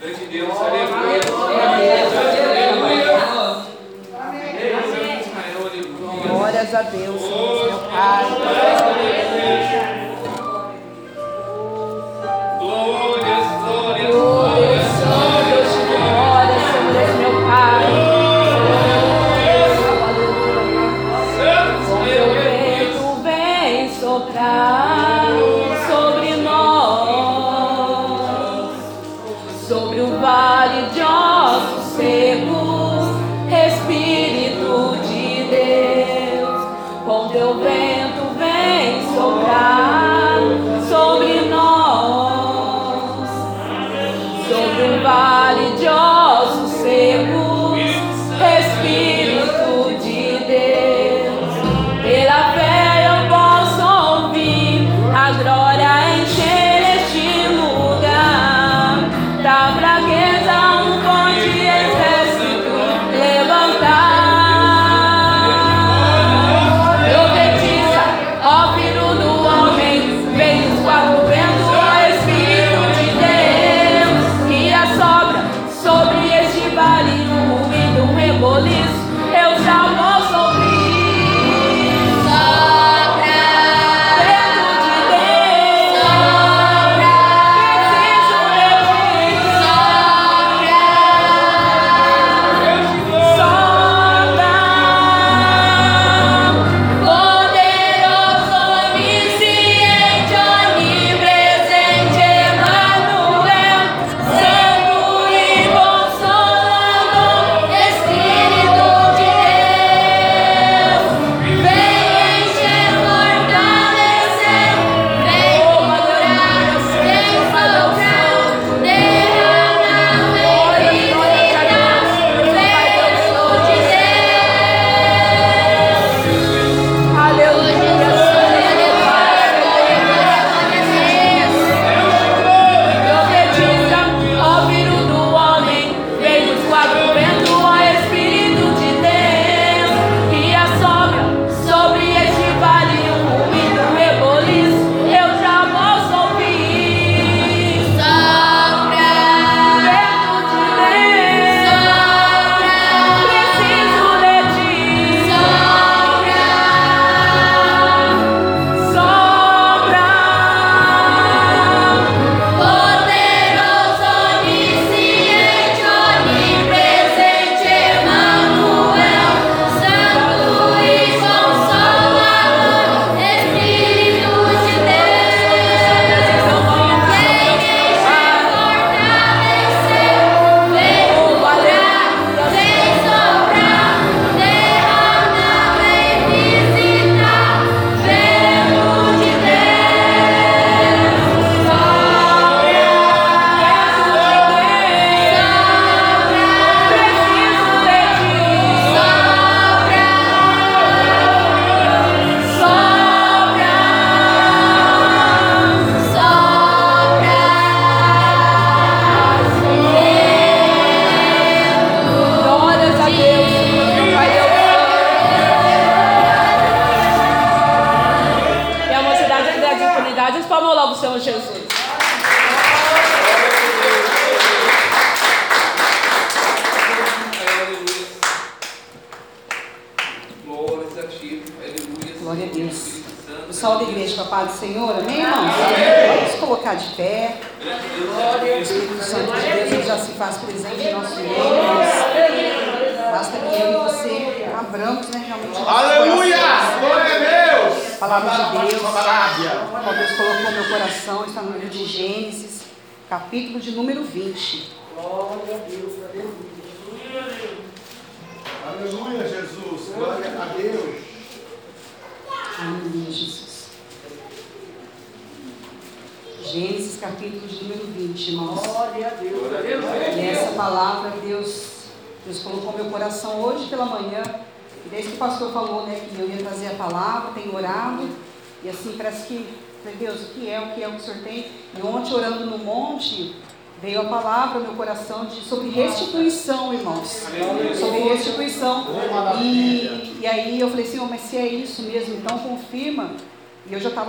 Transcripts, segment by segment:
Grande Deus, aleluia. Aleluia. Glórias a Deus,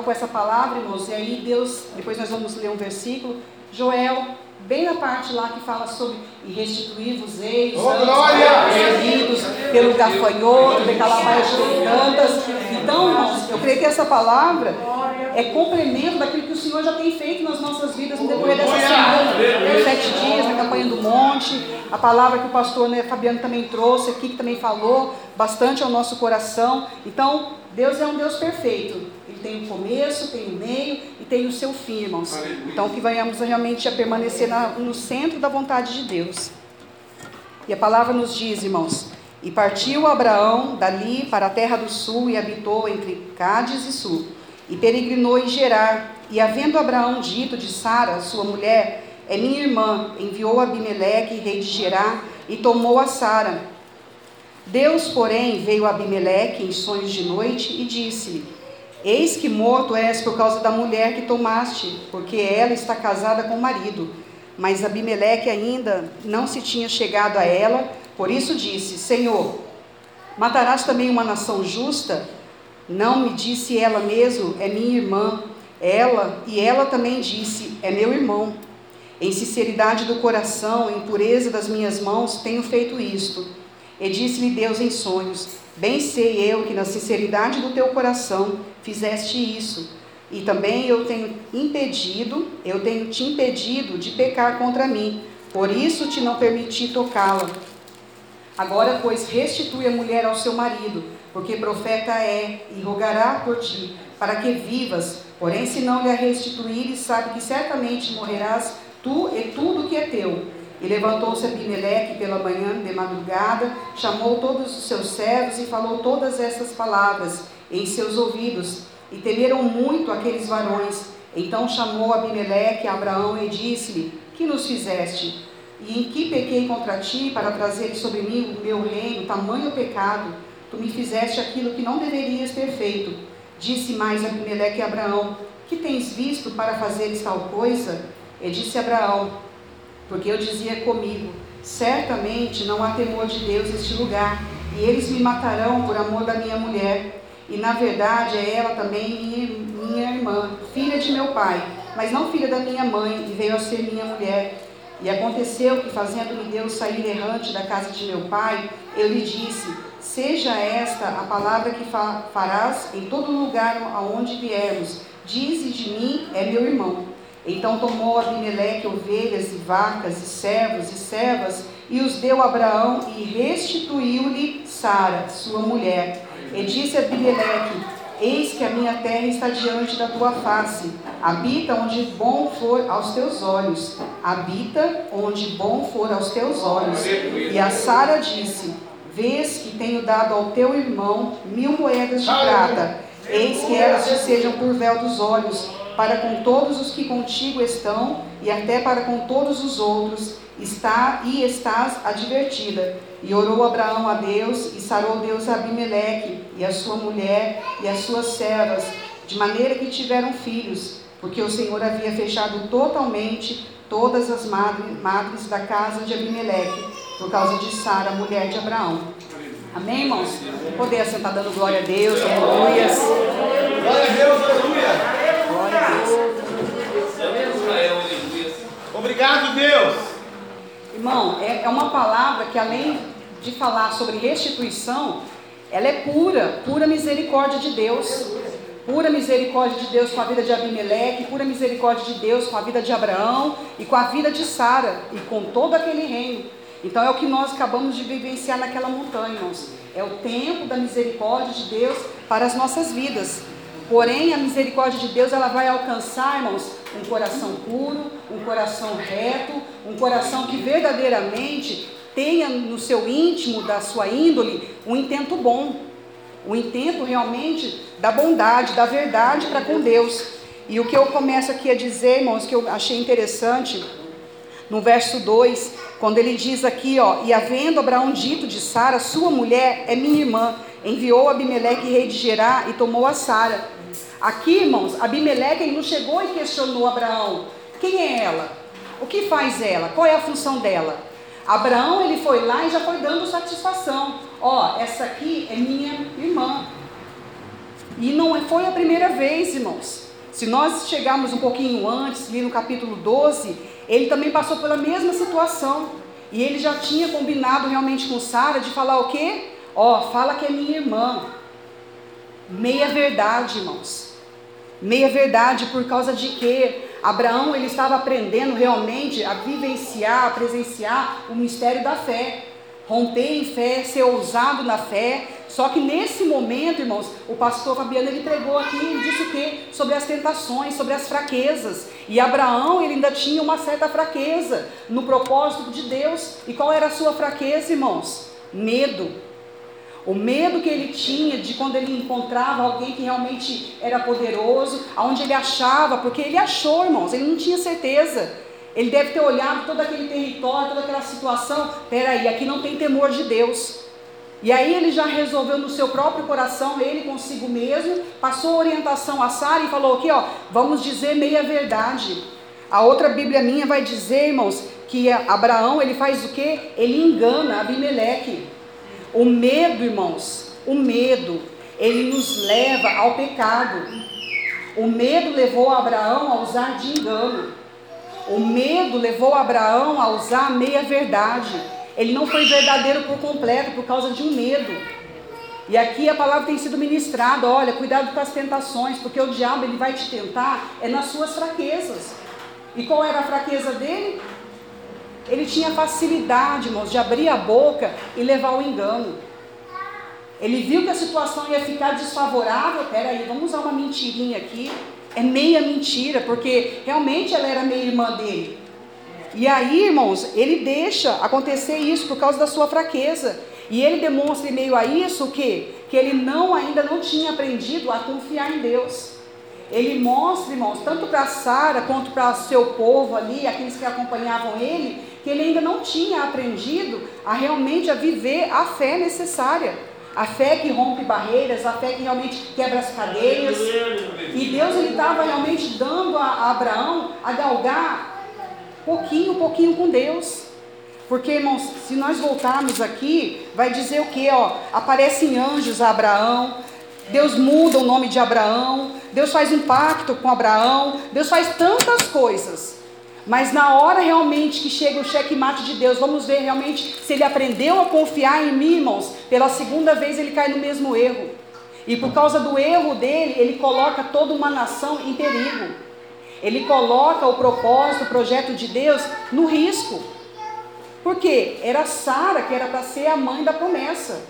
com essa palavra, irmãos. E aí Deus, depois nós vamos ler um versículo. Joel bem na parte lá que fala sobre e restituir-vos eis, Oh, recebidos pelo gafanhoto, de calabaias. Então, irmãos, eu creio que essa palavra é complemento daquilo que o Senhor já tem feito nas nossas vidas no decorrer dessa semana, nos sete dias, na campanha do monte, a palavra que o pastor né, Fabiano também trouxe aqui, que também falou bastante ao nosso coração. Então, Deus é um Deus perfeito. Ele tem o começo, tem o meio e tem o seu fim, irmãos. Então, que venhamos realmente a permanecer na, no centro da vontade de Deus. E a palavra nos diz, irmãos, e partiu Abraão dali para a terra do sul e habitou entre Cádiz e Sul, e peregrinou em Gerar. E havendo Abraão dito de Sara, sua mulher, é minha irmã, enviou Abimeleque, rei de Gerar, e tomou a Sara. Deus, porém, veio a Abimeleque em sonhos de noite e disse-lhe: Eis que morto és por causa da mulher que tomaste, porque ela está casada com o marido. Mas Abimeleque ainda não se tinha chegado a ela, por isso disse: Senhor, matarás também uma nação justa? Não me disse ela mesmo, é minha irmã. Ela, e ela também disse, é meu irmão. Em sinceridade do coração, em pureza das minhas mãos, tenho feito isto. E disse-lhe Deus em sonhos: Bem sei eu que na sinceridade do teu coração fizeste isso. E também eu tenho impedido, eu tenho te impedido de pecar contra mim. Por isso te não permiti tocá-la. Agora, pois, restitui a mulher ao seu marido, porque profeta é, e rogará por ti, para que vivas. Porém, se não lhe a restituires, sabe que certamente morrerás tu e tudo que é teu. E levantou-se Abimeleque pela manhã de madrugada, chamou todos os seus servos e falou todas essas palavras em seus ouvidos. E temeram muito aqueles varões. Então chamou Abimeleque a Abraão e disse-lhe: Que nos fizeste? E em que pequei contra ti para trazer sobre mim o meu reino, tamanho pecado? Tu me fizeste aquilo que não deverias ter feito. Disse mais Abimeleque a Abraão: Que tens visto para fazeres tal coisa? E disse Abraão: Porque eu dizia comigo: Certamente não há temor de Deus neste lugar, e eles me matarão por amor da minha mulher. E na verdade é ela também minha, irmã, filha de meu pai, mas não filha da minha mãe, e veio a ser minha mulher. E aconteceu que, fazendo-me Deus sair errante da casa de meu pai, eu lhe disse: Seja esta a palavra que fa farás em todo lugar aonde viermos. Dize de mim, é meu irmão. Então tomou Abimeleque ovelhas e vacas e servos e servas e os deu a Abraão e restituiu-lhe Sara, sua mulher. E disse Abimeleque: Eis que a minha terra está diante da tua face. Habita onde bom for aos teus olhos. Habita onde bom for aos teus olhos. E a Sara disse: Vês que tenho dado ao teu irmão mil moedas de prata. Eis que elas te sejam por véu dos olhos, para com todos os que contigo estão, e até para com todos os outros, está e estás advertida. E orou Abraão a Deus, e sarou Deus a Abimeleque, e a sua mulher, e as suas servas, de maneira que tiveram filhos, porque o Senhor havia fechado totalmente todas as madres, madres da casa de Abimeleque, por causa de Sara, mulher de Abraão. Amém, irmãos? Poder assentar dando glória a Deus, aleluia. Glória a Deus. Aleluia. Obrigado, Deus. Irmão, é, é uma palavra que além de falar sobre restituição, ela é pura, pura misericórdia de Deus. Pura misericórdia de Deus com a vida de Abimeleque, pura misericórdia de Deus com a vida de Abraão e com a vida de Sara e com todo aquele reino. Então é o que nós acabamos de vivenciar naquela montanha, irmãos. É o tempo da misericórdia de Deus para as nossas vidas. Porém, a misericórdia de Deus ela vai alcançar, irmãos, um coração puro, um coração reto, um coração que verdadeiramente tenha no seu íntimo, da sua índole, um intento bom, um intento realmente da bondade, da verdade para com Deus. E o que eu começo aqui a dizer, irmãos, que eu achei interessante, no verso 2, quando ele diz aqui, ó, e havendo Abraão dito de Sara, sua mulher é minha irmã, enviou Abimeleque, rei de Gerá, e tomou a Sara. Aqui, irmãos, Abimeleque ele não chegou e questionou Abraão, quem é ela? O que faz ela? Qual é a função dela? Abraão ele foi lá e já foi dando satisfação. Ó, essa aqui é minha irmã. E não foi a primeira vez, irmãos. Se nós chegarmos um pouquinho antes, ali no capítulo 12, ele também passou pela mesma situação. E ele já tinha combinado realmente com Sara de falar o quê? Ó, oh, fala que é minha irmã. Meia verdade, irmãos. Meia verdade por causa de que Abraão ele estava aprendendo realmente a vivenciar, a presenciar o mistério da fé. Romper em fé, ser ousado na fé. Só que nesse momento, irmãos, o pastor Fabiano ele pregou aqui, ele disse o quê? Sobre as tentações, sobre as fraquezas. E Abraão, ele ainda tinha uma certa fraqueza no propósito de Deus. E qual era a sua fraqueza, irmãos? Medo. O medo que ele tinha de quando ele encontrava alguém que realmente era poderoso, aonde ele achava, porque ele achou, irmãos, ele não tinha certeza. Ele deve ter olhado todo aquele território, toda aquela situação. Peraí, aqui não tem temor de Deus. E aí ele já resolveu no seu próprio coração, ele consigo mesmo, passou orientação a Sara e falou aqui, ó, vamos dizer meia verdade. A outra Bíblia minha vai dizer, irmãos, que Abraão, ele faz o quê? Ele engana Abimeleque. O medo, irmãos, o medo, ele nos leva ao pecado. O medo levou Abraão a usar de engano. O medo levou Abraão a usar meia verdade. Ele não foi verdadeiro por completo por causa de um medo. E aqui a palavra tem sido ministrada, olha, cuidado com as tentações, porque o diabo ele vai te tentar é nas suas fraquezas. E qual era a fraqueza dele? Ele tinha facilidade, irmãos, de abrir a boca e levar o engano. Ele viu que a situação ia ficar desfavorável. Peraí, vamos usar uma mentirinha aqui. É meia mentira, porque realmente ela era meia irmã dele. E aí, irmãos, ele deixa acontecer isso por causa da sua fraqueza. E ele demonstra em meio a isso o quê? Que ele não ainda não tinha aprendido a confiar em Deus. Ele mostra, irmãos, tanto para Sara quanto para seu povo ali, aqueles que acompanhavam ele, que ele ainda não tinha aprendido a realmente a viver a fé necessária. A fé que rompe barreiras, a fé que realmente quebra as cadeias. E Deus ele estava realmente dando a Abraão a galgar pouquinho, pouquinho com Deus. Porque, irmãos, se nós voltarmos aqui, vai dizer o que? Aparecem anjos a Abraão, Deus muda o nome de Abraão, Deus faz um pacto com Abraão, Deus faz tantas coisas. Mas na hora realmente que chega o checkmate de Deus, vamos ver realmente se ele aprendeu a confiar em mim, irmãos. Pela segunda vez ele cai no mesmo erro. E por causa do erro dele, ele coloca toda uma nação em perigo. Ele coloca o propósito, o projeto de Deus no risco. Por quê? Era Sara que era para ser a mãe da promessa.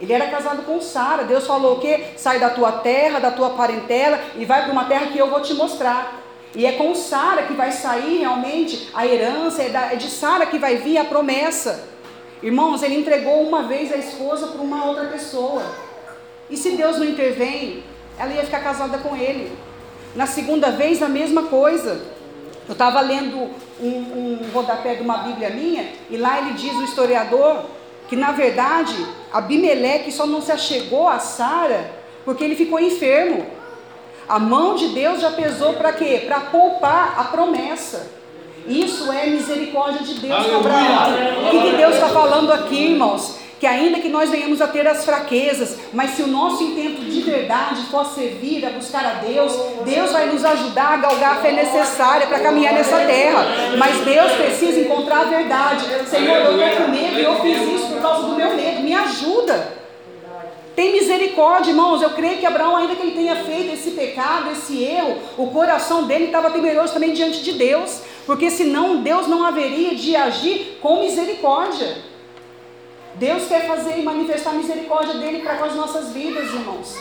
Ele era casado com Sara. Deus falou o quê? Sai da tua terra, da tua parentela e vai para uma terra que eu vou te mostrar. E é com Sara que vai sair realmente a herança, é, é de Sara que vai vir a promessa. Irmãos, ele entregou uma vez a esposa para uma outra pessoa. E se Deus não intervém, ela ia ficar casada com ele. Na segunda vez, a mesma coisa. Eu estava lendo um, um rodapé de uma Bíblia minha, e lá ele diz, o historiador, que na verdade Abimeleque só não se achegou a Sara porque ele ficou enfermo. A mão de Deus já pesou para quê? Para poupar a promessa. Isso é misericórdia de Deus com Abraão. O que, que Deus está falando aqui, irmãos? Que ainda que nós venhamos a ter as fraquezas, mas se o nosso intento de verdade for servir a buscar a Deus, Deus vai nos ajudar a galgar a fé necessária para caminhar nessa terra. Mas Deus precisa encontrar a verdade. Senhor, eu estou com medo e eu fiz isso por causa do meu medo. Me ajuda. Tem misericórdia, irmãos. Eu creio que Abraão, ainda que ele tenha feito esse pecado, esse erro, o coração dele estava temeroso também diante de Deus, porque senão Deus não haveria de agir com misericórdia. Deus quer fazer e manifestar a misericórdia dele para com as nossas vidas, irmãos.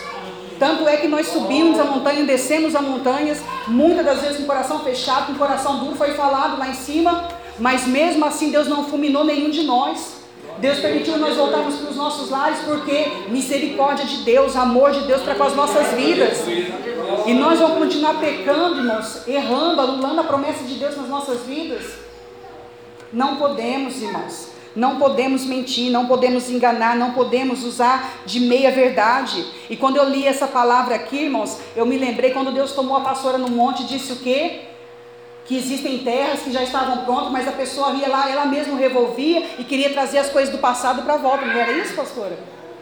Tanto é que nós subimos a montanha, descemos as montanhas, muitas das vezes com o coração fechado, com o coração duro, foi falado lá em cima, mas mesmo assim Deus não fulminou nenhum de nós. Deus permitiu nós voltarmos para os nossos lares porque misericórdia de Deus, amor de Deus para com as nossas vidas. E nós vamos continuar pecando, irmãos, errando, anulando a promessa de Deus nas nossas vidas. Não podemos, irmãos. Não podemos mentir, não podemos enganar, não podemos usar de meia verdade. E quando eu li essa palavra aqui, irmãos, eu me lembrei quando Deus tomou a pastora no monte e disse o quê? Que existem terras que já estavam prontas, mas a pessoa ia lá, ela mesma revolvia e queria trazer as coisas do passado para volta. Não era isso, pastora?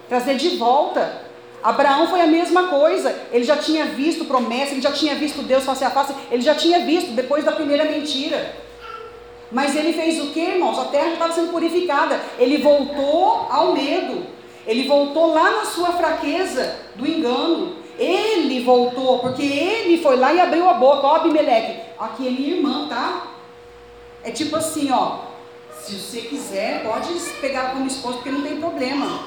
Trazer de volta. Abraão foi a mesma coisa. Ele já tinha visto promessa, ele já tinha visto Deus face a face, ele já tinha visto depois da primeira mentira. Mas ele fez o que, irmãos? A terra estava sendo purificada. Ele voltou ao medo. Ele voltou lá na sua fraqueza do engano. Ele voltou, porque ele foi lá e abriu a boca. Ó, Abimeleque, aqui é minha irmã, tá? É tipo assim, ó. Se você quiser, pode pegar como esposo, porque não tem problema.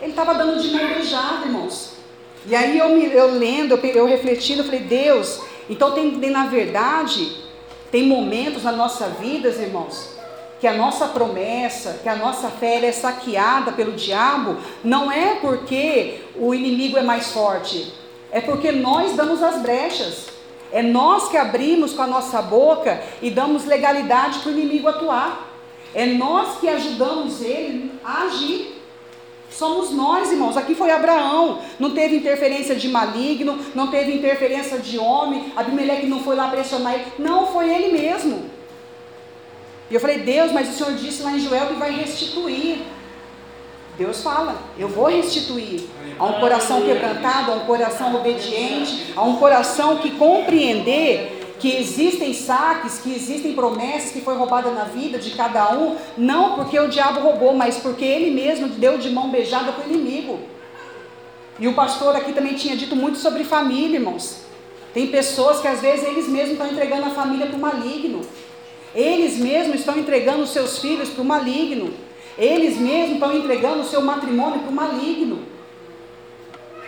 Ele estava dando de mão beijada, irmãos. E aí eu, me, eu lendo, eu, eu refletindo, eu falei, Deus, então tem, tem na verdade, tem momentos na nossa vida, irmãos, que a nossa promessa, que a nossa fé é saqueada pelo diabo, não é porque o inimigo é mais forte, é porque nós damos as brechas. É nós que abrimos com a nossa boca e damos legalidade para o inimigo atuar. É nós que ajudamos ele a agir. Somos nós, irmãos. Aqui foi Abraão. Não teve interferência de maligno, não teve interferência de homem. Abimeleque não foi lá pressionar ele. Não, foi ele mesmo. E eu falei, Deus, mas o Senhor disse lá em Joel que vai restituir. Deus fala, eu vou restituir a um coração quebrantado, a um coração obediente, a um coração que compreender que existem saques, que existem promessas que foi roubada na vida de cada um, não porque o diabo roubou, mas porque ele mesmo deu de mão beijada para o inimigo. E o pastor aqui também tinha dito muito sobre família, irmãos. Tem pessoas que às vezes eles mesmos estão entregando a família para o maligno. Eles mesmos estão entregando seus filhos para o maligno. Eles mesmos estão entregando o seu matrimônio para o maligno.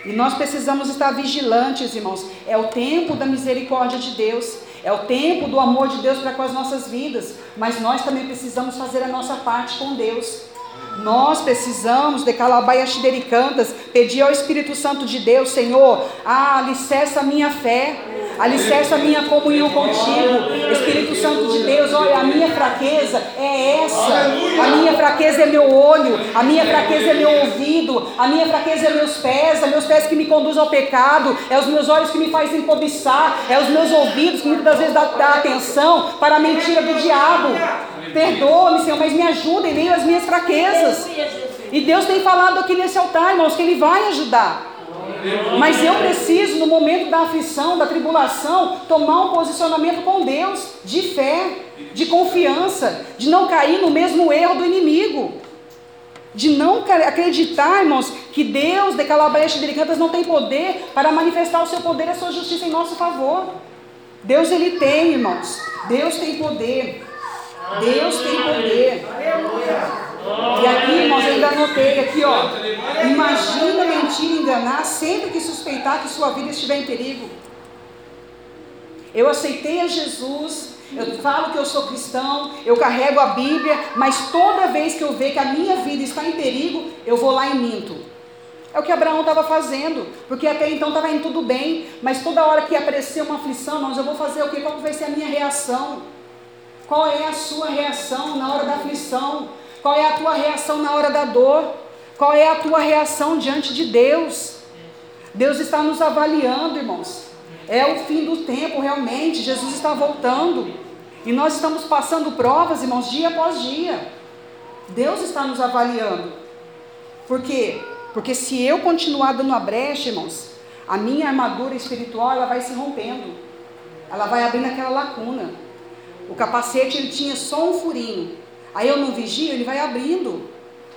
E nós precisamos estar vigilantes, irmãos. É o tempo da misericórdia de Deus. É o tempo do amor de Deus para com as nossas vidas. Mas nós também precisamos fazer a nossa parte com Deus. Nós precisamos, de cantas, pedir ao Espírito Santo de Deus, Senhor, ah, alicerça a minha fé, alicerça a minha comunhão contigo. Espírito Santo de Deus, olha, a minha fraqueza é essa. A minha fraqueza é meu olho, a minha fraqueza é meu ouvido, a minha fraqueza é meus pés, é meus pés que me conduzem ao pecado, é os meus olhos que me fazem cobiçar, é os meus ouvidos que muitas vezes dão atenção para a mentira do diabo. Perdoa-me, Senhor, mas me ajuda em meio às minhas fraquezas. E Deus tem falado aqui nesse altar, irmãos, que Ele vai ajudar. Mas eu preciso, no momento da aflição, da tribulação, tomar um posicionamento com Deus, de fé, de confiança, de não cair no mesmo erro do inimigo. De não acreditar, irmãos, que Deus de Calabrecha de Cantas não tem poder para manifestar o seu poder e a sua justiça em nosso favor. Deus ele tem, irmãos. Deus tem poder. Deus tem poder. E aqui, irmãos, eu ainda anotei aqui, ó. Imagina mentir e enganar sempre que suspeitar que sua vida estiver em perigo. Eu aceitei a Jesus, eu falo que eu sou cristão, eu carrego a Bíblia, mas toda vez que eu ver que a minha vida está em perigo, eu vou lá e minto. É o que Abraão estava fazendo, porque até então estava indo tudo bem, mas toda hora que aparecer uma aflição, irmãos, eu vou fazer o quê? Qual vai ser a minha reação? Qual é a sua reação na hora da aflição? Qual é a tua reação na hora da dor? Qual é a tua reação diante de Deus? Deus está nos avaliando, irmãos. É o fim do tempo, realmente. Jesus está voltando. E nós estamos passando provas, irmãos, dia após dia. Deus está nos avaliando. Por quê? Porque se eu continuar dando a brecha, irmãos, a minha armadura espiritual ela vai se rompendo. Ela vai abrindo aquela lacuna. O capacete ele tinha só um furinho. Aí eu não vigio, ele vai abrindo.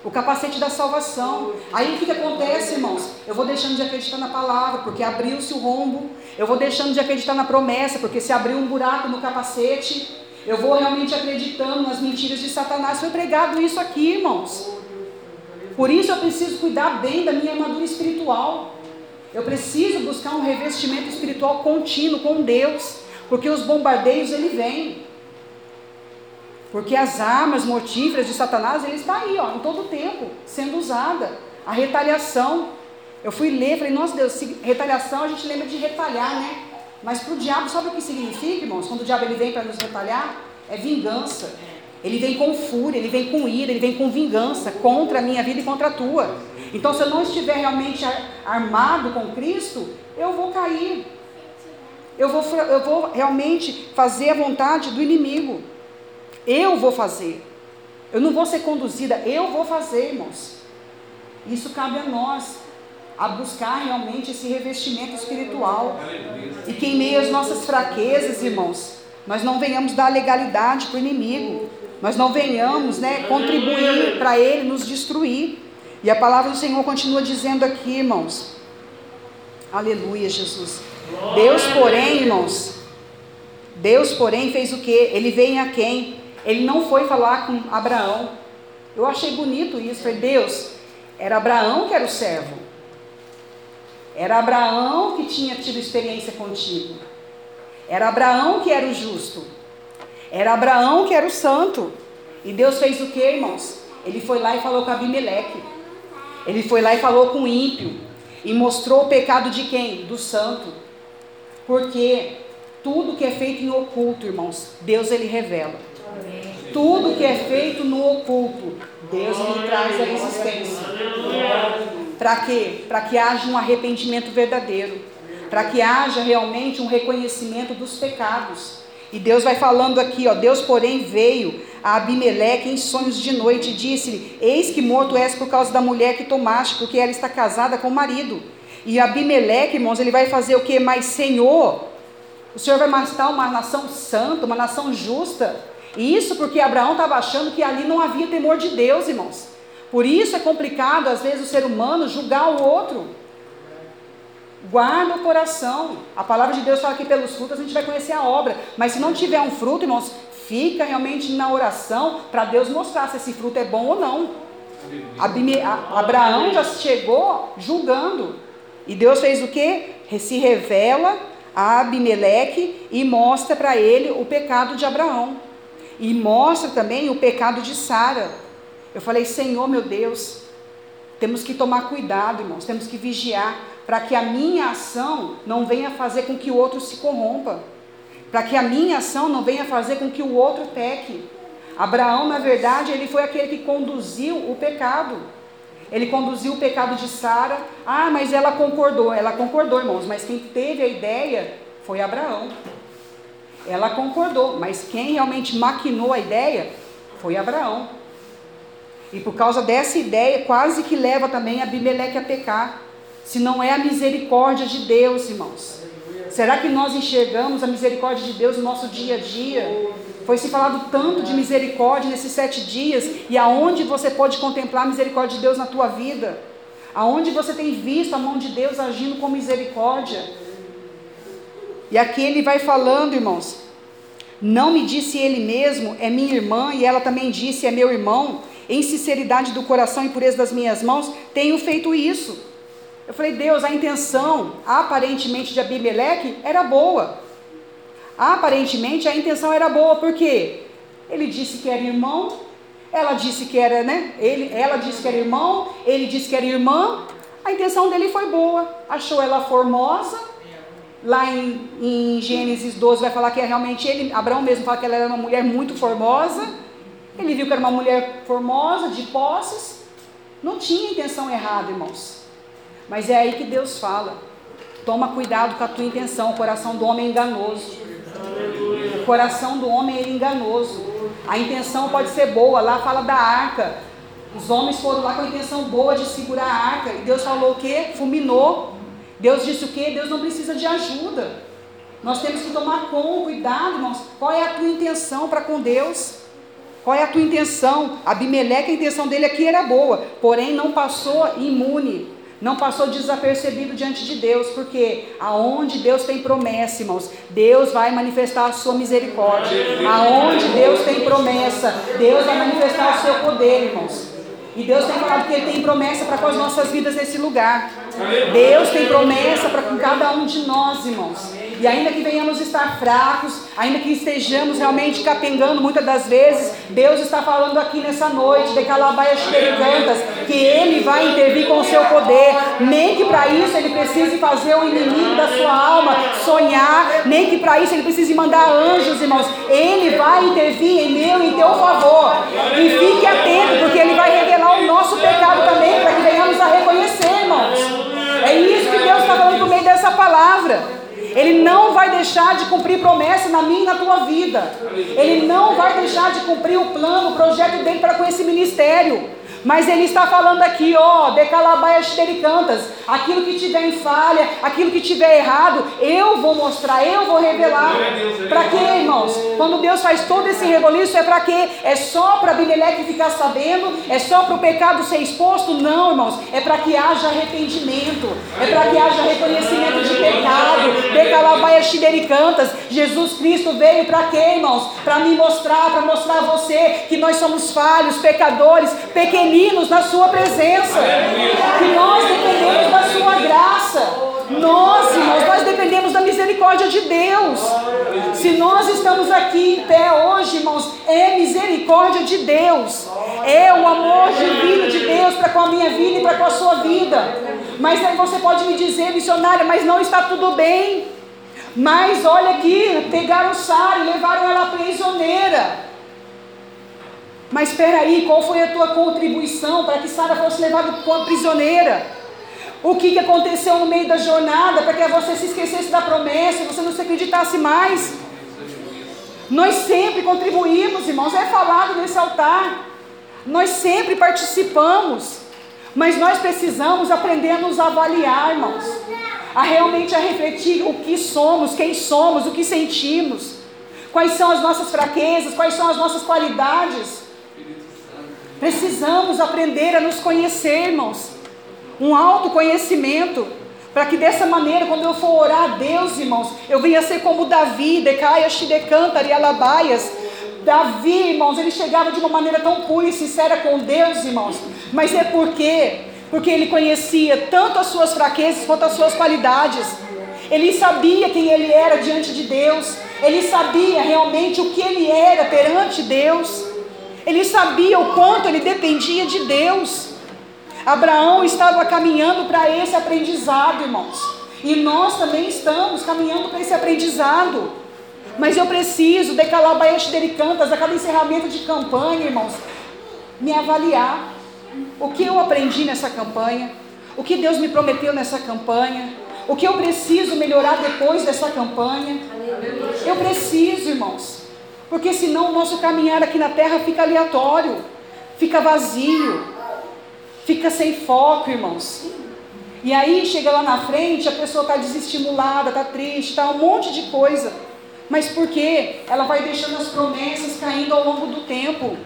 O capacete da salvação. Aí o que, que acontece, irmãos? Eu vou deixando de acreditar na palavra, porque abriu-se o rombo. Eu vou deixando de acreditar na promessa, porque se abriu um buraco no capacete. Eu vou realmente acreditando nas mentiras de Satanás. Foi pregado isso aqui, irmãos. Por isso eu preciso cuidar bem da minha armadura espiritual. Eu preciso buscar um revestimento espiritual contínuo com Deus, porque os bombardeios ele vêm. Porque as armas mortíferas de Satanás, ele está aí, ó, em todo o tempo, sendo usada. A retaliação. Eu fui ler, falei, nossa Deus, retaliação a gente lembra de retalhar, né? Mas para o diabo, sabe o que significa, irmãos? Quando o diabo ele vem para nos retalhar? É vingança. Ele vem com fúria, ele vem com ira, ele vem com vingança contra a minha vida e contra a tua. Então, se eu não estiver realmente armado com Cristo, eu vou cair. Eu vou, eu vou realmente fazer a vontade do inimigo. Eu vou fazer. Eu não vou ser conduzida, eu vou fazer, irmãos. Isso cabe a nós, a buscar realmente esse revestimento espiritual. E que em meio às nossas fraquezas, irmãos, nós não venhamos dar legalidade para o inimigo, nós não venhamos né, contribuir para ele nos destruir. E a palavra do Senhor continua dizendo aqui, irmãos. Aleluia, Jesus. Deus, porém, irmãos, Deus, porém, fez o que? Ele veio a quem? Ele não foi falar com Abraão. Eu achei bonito isso. Foi Deus. Era Abraão que era o servo. Era Abraão que tinha tido experiência contigo. Era Abraão que era o justo. Era Abraão que era o santo. E Deus fez o que, irmãos? Ele foi lá e falou com Abimeleque. Ele foi lá e falou com o ímpio. E mostrou o pecado de quem? Do santo. Porque tudo que é feito em oculto, irmãos, Deus ele revela. Tudo que é feito no oculto, Deus ele traz a existência. Para quê? Para que haja um arrependimento verdadeiro. Para que haja realmente um reconhecimento dos pecados. E Deus vai falando aqui, ó, Deus, porém, veio a Abimeleque em sonhos de noite e disse-lhe: Eis que morto és por causa da mulher que tomaste, porque ela está casada com o marido. E Abimeleque, irmãos, ele vai fazer o que? Mas, Senhor, o Senhor vai matar uma nação santa, uma nação justa. E isso porque Abraão estava achando que ali não havia temor de Deus, irmãos. Por isso é complicado, às vezes, o ser humano julgar o outro. Guarda o coração. A palavra de Deus fala que pelos frutos a gente vai conhecer a obra. Mas se não tiver um fruto, irmãos, fica realmente na oração para Deus mostrar se esse fruto é bom ou não. Abraão já chegou julgando. E Deus fez o que? Se revela a Abimeleque e mostra para ele o pecado de Abraão. E mostra também o pecado de Sara. Eu falei, Senhor meu Deus, temos que tomar cuidado, irmãos, temos que vigiar para que a minha ação não venha fazer com que o outro se corrompa, para que a minha ação não venha fazer com que o outro peque. Abraão, na verdade, ele foi aquele que conduziu o pecado. Ele conduziu o pecado de Sara. Ah, mas ela concordou. Ela concordou, irmãos, mas quem teve a ideia foi Abraão. Ela concordou, mas quem realmente maquinou a ideia foi Abraão. E por causa dessa ideia, quase que leva também Abimeleque a pecar. Se não é a misericórdia de Deus, irmãos. Será que nós enxergamos a misericórdia de Deus no nosso dia a dia? Foi se falado tanto de misericórdia nesses sete dias, e aonde você pode contemplar a misericórdia de Deus na tua vida? Aonde você tem visto a mão de Deus agindo com misericórdia? E aqui ele vai falando, irmãos. Não me disse ele mesmo, é minha irmã, e ela também disse, é meu irmão. Em sinceridade do coração e pureza das minhas mãos, tenho feito isso. Eu falei, Deus, a intenção aparentemente de Abimeleque era boa. Aparentemente a intenção era boa, porque ele disse que era irmão, ela disse que era, né? Ele, ela disse que era irmão, ele disse que era irmã. A intenção dele foi boa. Achou ela formosa, Lá em, em, Gênesis 12 vai falar que é realmente ele, Abraão mesmo fala que ela era uma mulher muito formosa. Ele viu que era uma mulher formosa, de posses. Não tinha intenção errada, irmãos. Mas é aí que Deus fala. Toma cuidado com a tua intenção. O coração do homem é enganoso. O coração do homem é enganoso. A intenção pode ser boa. Lá fala da arca. Os homens foram lá com a intenção boa de segurar a arca. E Deus falou o quê? Fulminou. Deus disse o quê? Deus não precisa de ajuda. Nós temos que tomar com cuidado, irmãos. Qual é a tua intenção para com Deus? Qual é a tua intenção? Abimeleque, a intenção dele aqui era boa, porém não passou imune, não passou desapercebido diante de Deus, porque aonde Deus tem promessa, irmãos, Deus vai manifestar a sua misericórdia. Aonde Deus tem promessa, Deus vai manifestar o seu poder, irmãos. E Deus tem falado que Ele tem promessa para com as nossas vidas nesse lugar. Deus tem promessa para com cada um de nós, irmãos. E ainda que venhamos estar fracos, ainda que estejamos realmente capengando muitas das vezes, Deus está falando aqui nessa noite, de Calabaias Cantas, que Ele vai intervir com o seu poder. Nem que para isso Ele precise fazer o inimigo da sua alma sonhar, nem que para isso Ele precise mandar anjos, irmãos. Ele vai intervir em meu e em teu favor. E fique atento, porque Ele nosso pecado também, para que venhamos a reconhecer, irmãos. É isso que Deus está falando por meio dessa palavra. Ele não vai deixar de cumprir promessa na minha e na tua vida. Ele não vai deixar de cumprir o plano, o projeto dele para com esse ministério. Mas ele está falando aqui, ó, decalabaias cantas, aquilo que tiver em falha, aquilo que tiver errado, eu vou mostrar, eu vou revelar. Para quê, irmãos? Quando Deus faz todo esse reboliço, é para quê? É só para Abimeleque ficar sabendo? É só para o pecado ser exposto? Não, irmãos. É para que haja arrependimento, é para que haja reconhecimento de pecado. Decalabaias cantas. Jesus Cristo veio para quê, irmãos? Para me mostrar, para mostrar a você que nós somos falhos, pecadores, pequeninos na Sua presença, que nós dependemos da Sua graça. Nós, irmãos, nós dependemos da misericórdia de Deus. Se nós estamos aqui em pé hoje, irmãos, é misericórdia de Deus. É o amor divino de Deus para com a minha vida e para com a sua vida. Mas aí você pode me dizer, missionária, mas não está tudo bem. Mas olha aqui, pegaram Sara e levaram ela prisioneira. Mas espera aí, qual foi a tua contribuição para que Sara fosse levada como prisioneira? O que, que aconteceu no meio da jornada para que você se esquecesse da promessa você não se acreditasse mais? Nós sempre contribuímos, irmãos, é falado nesse altar. Nós sempre participamos. Mas nós precisamos aprender a nos avaliar, irmãos. A realmente a refletir o que somos, quem somos, o que sentimos. Quais são as nossas fraquezas, quais são as nossas qualidades. Precisamos aprender a nos conhecer, irmãos. Um autoconhecimento. Para que dessa maneira, quando eu for orar a Deus, irmãos, eu venha ser como Davi, Decaia, Shidecântar e Alabaias. Davi, irmãos, ele chegava de uma maneira tão pura e sincera com Deus, irmãos. Mas é por quê? Porque ele conhecia tanto as suas fraquezas quanto as suas qualidades. Ele sabia quem ele era diante de Deus. Ele sabia realmente o que ele era perante Deus. Ele sabia o quanto ele dependia de Deus. Abraão estava caminhando para esse aprendizado, irmãos. E nós também estamos caminhando para esse aprendizado. Mas eu preciso, de Calabaias Dericantas, a cada encerramento de campanha, irmãos, me avaliar. O que eu aprendi nessa campanha? O que Deus me prometeu nessa campanha? O que eu preciso melhorar depois dessa campanha? Eu preciso, irmãos. Porque senão o nosso caminhar aqui na terra fica aleatório, fica vazio, fica sem foco, irmãos. E aí chega lá na frente, a pessoa está desestimulada, está triste, está um monte de coisa. Mas por quê? Ela vai deixando as promessas caindo ao longo do tempo.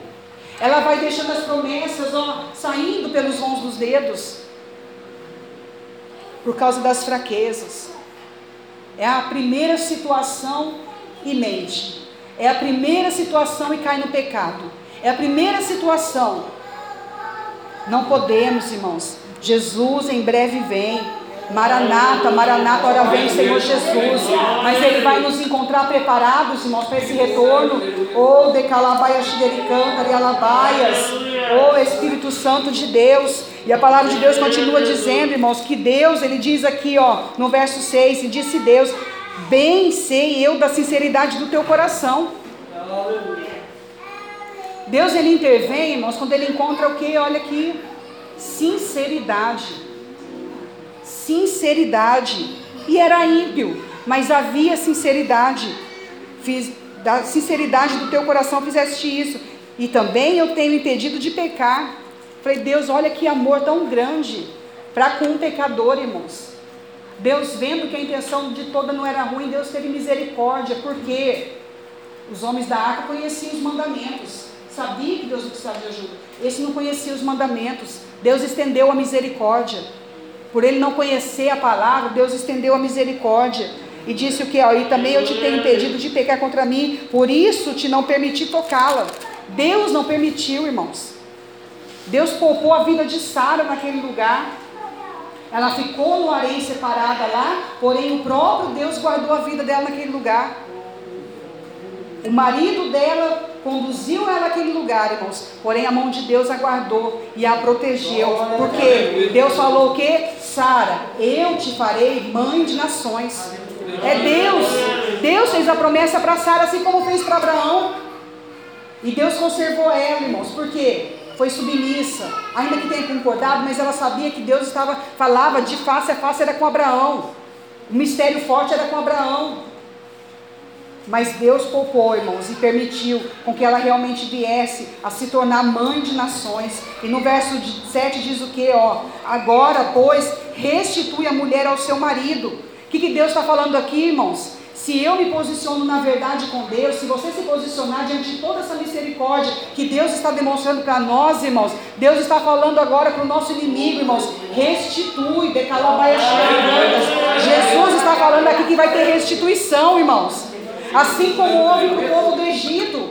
Ela vai deixando as promessas ó, saindo pelos vãos dos dedos. Por causa das fraquezas. É a primeira situação e mente. É a primeira situação e cai no pecado. É a primeira situação. Não podemos, irmãos. Jesus em breve vem. Maranata, Maranata, ora vem Senhor Jesus. Mas Ele vai nos encontrar preparados, irmãos, para esse retorno. Oh, de calabaias de alabaias. Oh, Espírito Santo de Deus. E a palavra de Deus continua dizendo, irmãos, que Deus, Ele diz aqui, ó, no verso 6, e disse Deus: Bem sei eu da sinceridade do teu coração. Deus ele intervém, irmãos, quando ele encontra o que? Olha aqui, sinceridade. Sinceridade. E era ímpio, mas havia sinceridade. Fiz, da sinceridade do teu coração fizeste isso. E também eu tenho impedido de pecar. Falei, Deus, olha que amor tão grande para com um pecador, irmãos. Deus vendo que a intenção de toda não era ruim, Deus teve misericórdia, porque os homens da arca conheciam os mandamentos, sabia que Deus precisava de ajuda. Esse não conhecia os mandamentos. Deus estendeu a misericórdia. Por ele não conhecer a palavra, Deus estendeu a misericórdia. E disse o que? E também eu te tenho impedido de pecar contra mim, por isso te não permiti tocá-la. Deus não permitiu, irmãos. Deus poupou a vida de Sara naquele lugar. Ela ficou no harém separada lá, porém o próprio Deus guardou a vida dela naquele lugar. O marido dela conduziu ela àquele lugar, irmãos. Porém a mão de Deus a guardou e a protegeu. Porque Deus falou o que? Sara, eu te farei mãe de nações. É Deus. Deus fez a promessa para Sara, assim como fez para Abraão. E Deus conservou ela, irmãos. Por quê? Foi submissa, ainda que tenha concordado, mas ela sabia que Deus estava, falava de face a face, era com Abraão. O mistério forte era com Abraão. Mas Deus poupou, irmãos, e permitiu com que ela realmente viesse a se tornar mãe de nações. E no verso 7 diz o que? Ó, agora, pois, restitui a mulher ao seu marido. O que, que Deus está falando aqui, irmãos? Se eu me posiciono na verdade com Deus, se você se posicionar diante de toda essa misericórdia que Deus está demonstrando para nós, irmãos, Deus está falando agora para o nosso inimigo, irmãos, restitui, decalabaia Jesus está falando aqui que vai ter restituição, irmãos. Assim como houve para o povo do Egito.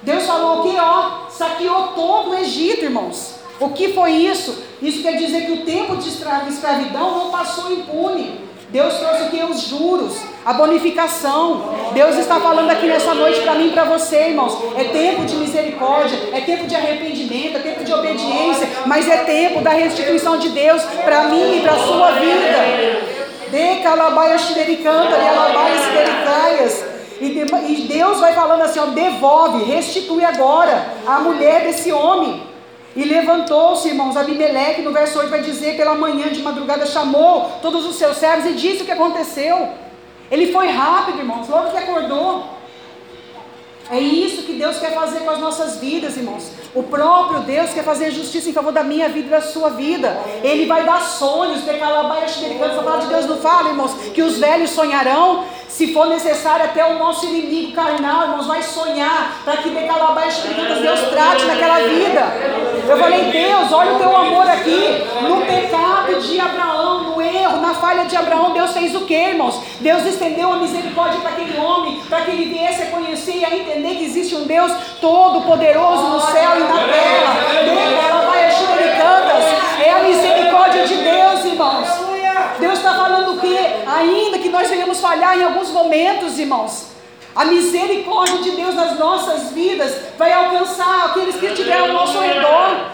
Deus falou que, ó, saqueou todo o Egito, irmãos. O que foi isso? Isso quer dizer que o tempo de escravidão não passou impune. Deus trouxe o que? Os juros, a bonificação. Deus está falando aqui nessa noite para mim e para você, irmãos. É tempo de misericórdia, é tempo de arrependimento, é tempo de obediência, mas é tempo da restituição de Deus para mim e para a sua vida. De de. E Deus vai falando assim: ó, devolve, restitui agora a mulher desse homem. E levantou-se, irmãos, Abimeleque, no verso 8 vai dizer, pela manhã de madrugada chamou todos os seus servos e disse o que aconteceu. Ele foi rápido, irmãos, logo que acordou. É isso que Deus quer fazer com as nossas vidas, irmãos. O próprio Deus quer fazer justiça em favor da minha vida e da sua vida. Ele vai dar sonhos, decalabaia, a palavra de Deus não fala, irmãos, que os velhos sonharão, se for necessário, até o nosso inimigo carnal, irmãos, vai sonhar para que decalabaixo Deus trate naquela vida. Eu falei, Deus, olha o teu amor aqui. No pecado de Abraão, no erro, na falha de Abraão, Deus fez o que, irmãos? Deus estendeu a misericórdia para aquele homem, para que ele viesse a conhecer e a entender que existe um Deus todo-poderoso no céu e na terra. Decalabaixo É a misericórdia de Deus, irmãos. Deus está falando o que? Ainda que nós venhamos falhar em alguns momentos, irmãos, a misericórdia de Deus nas nossas vidas vai alcançar aqueles que estiverem ao nosso redor.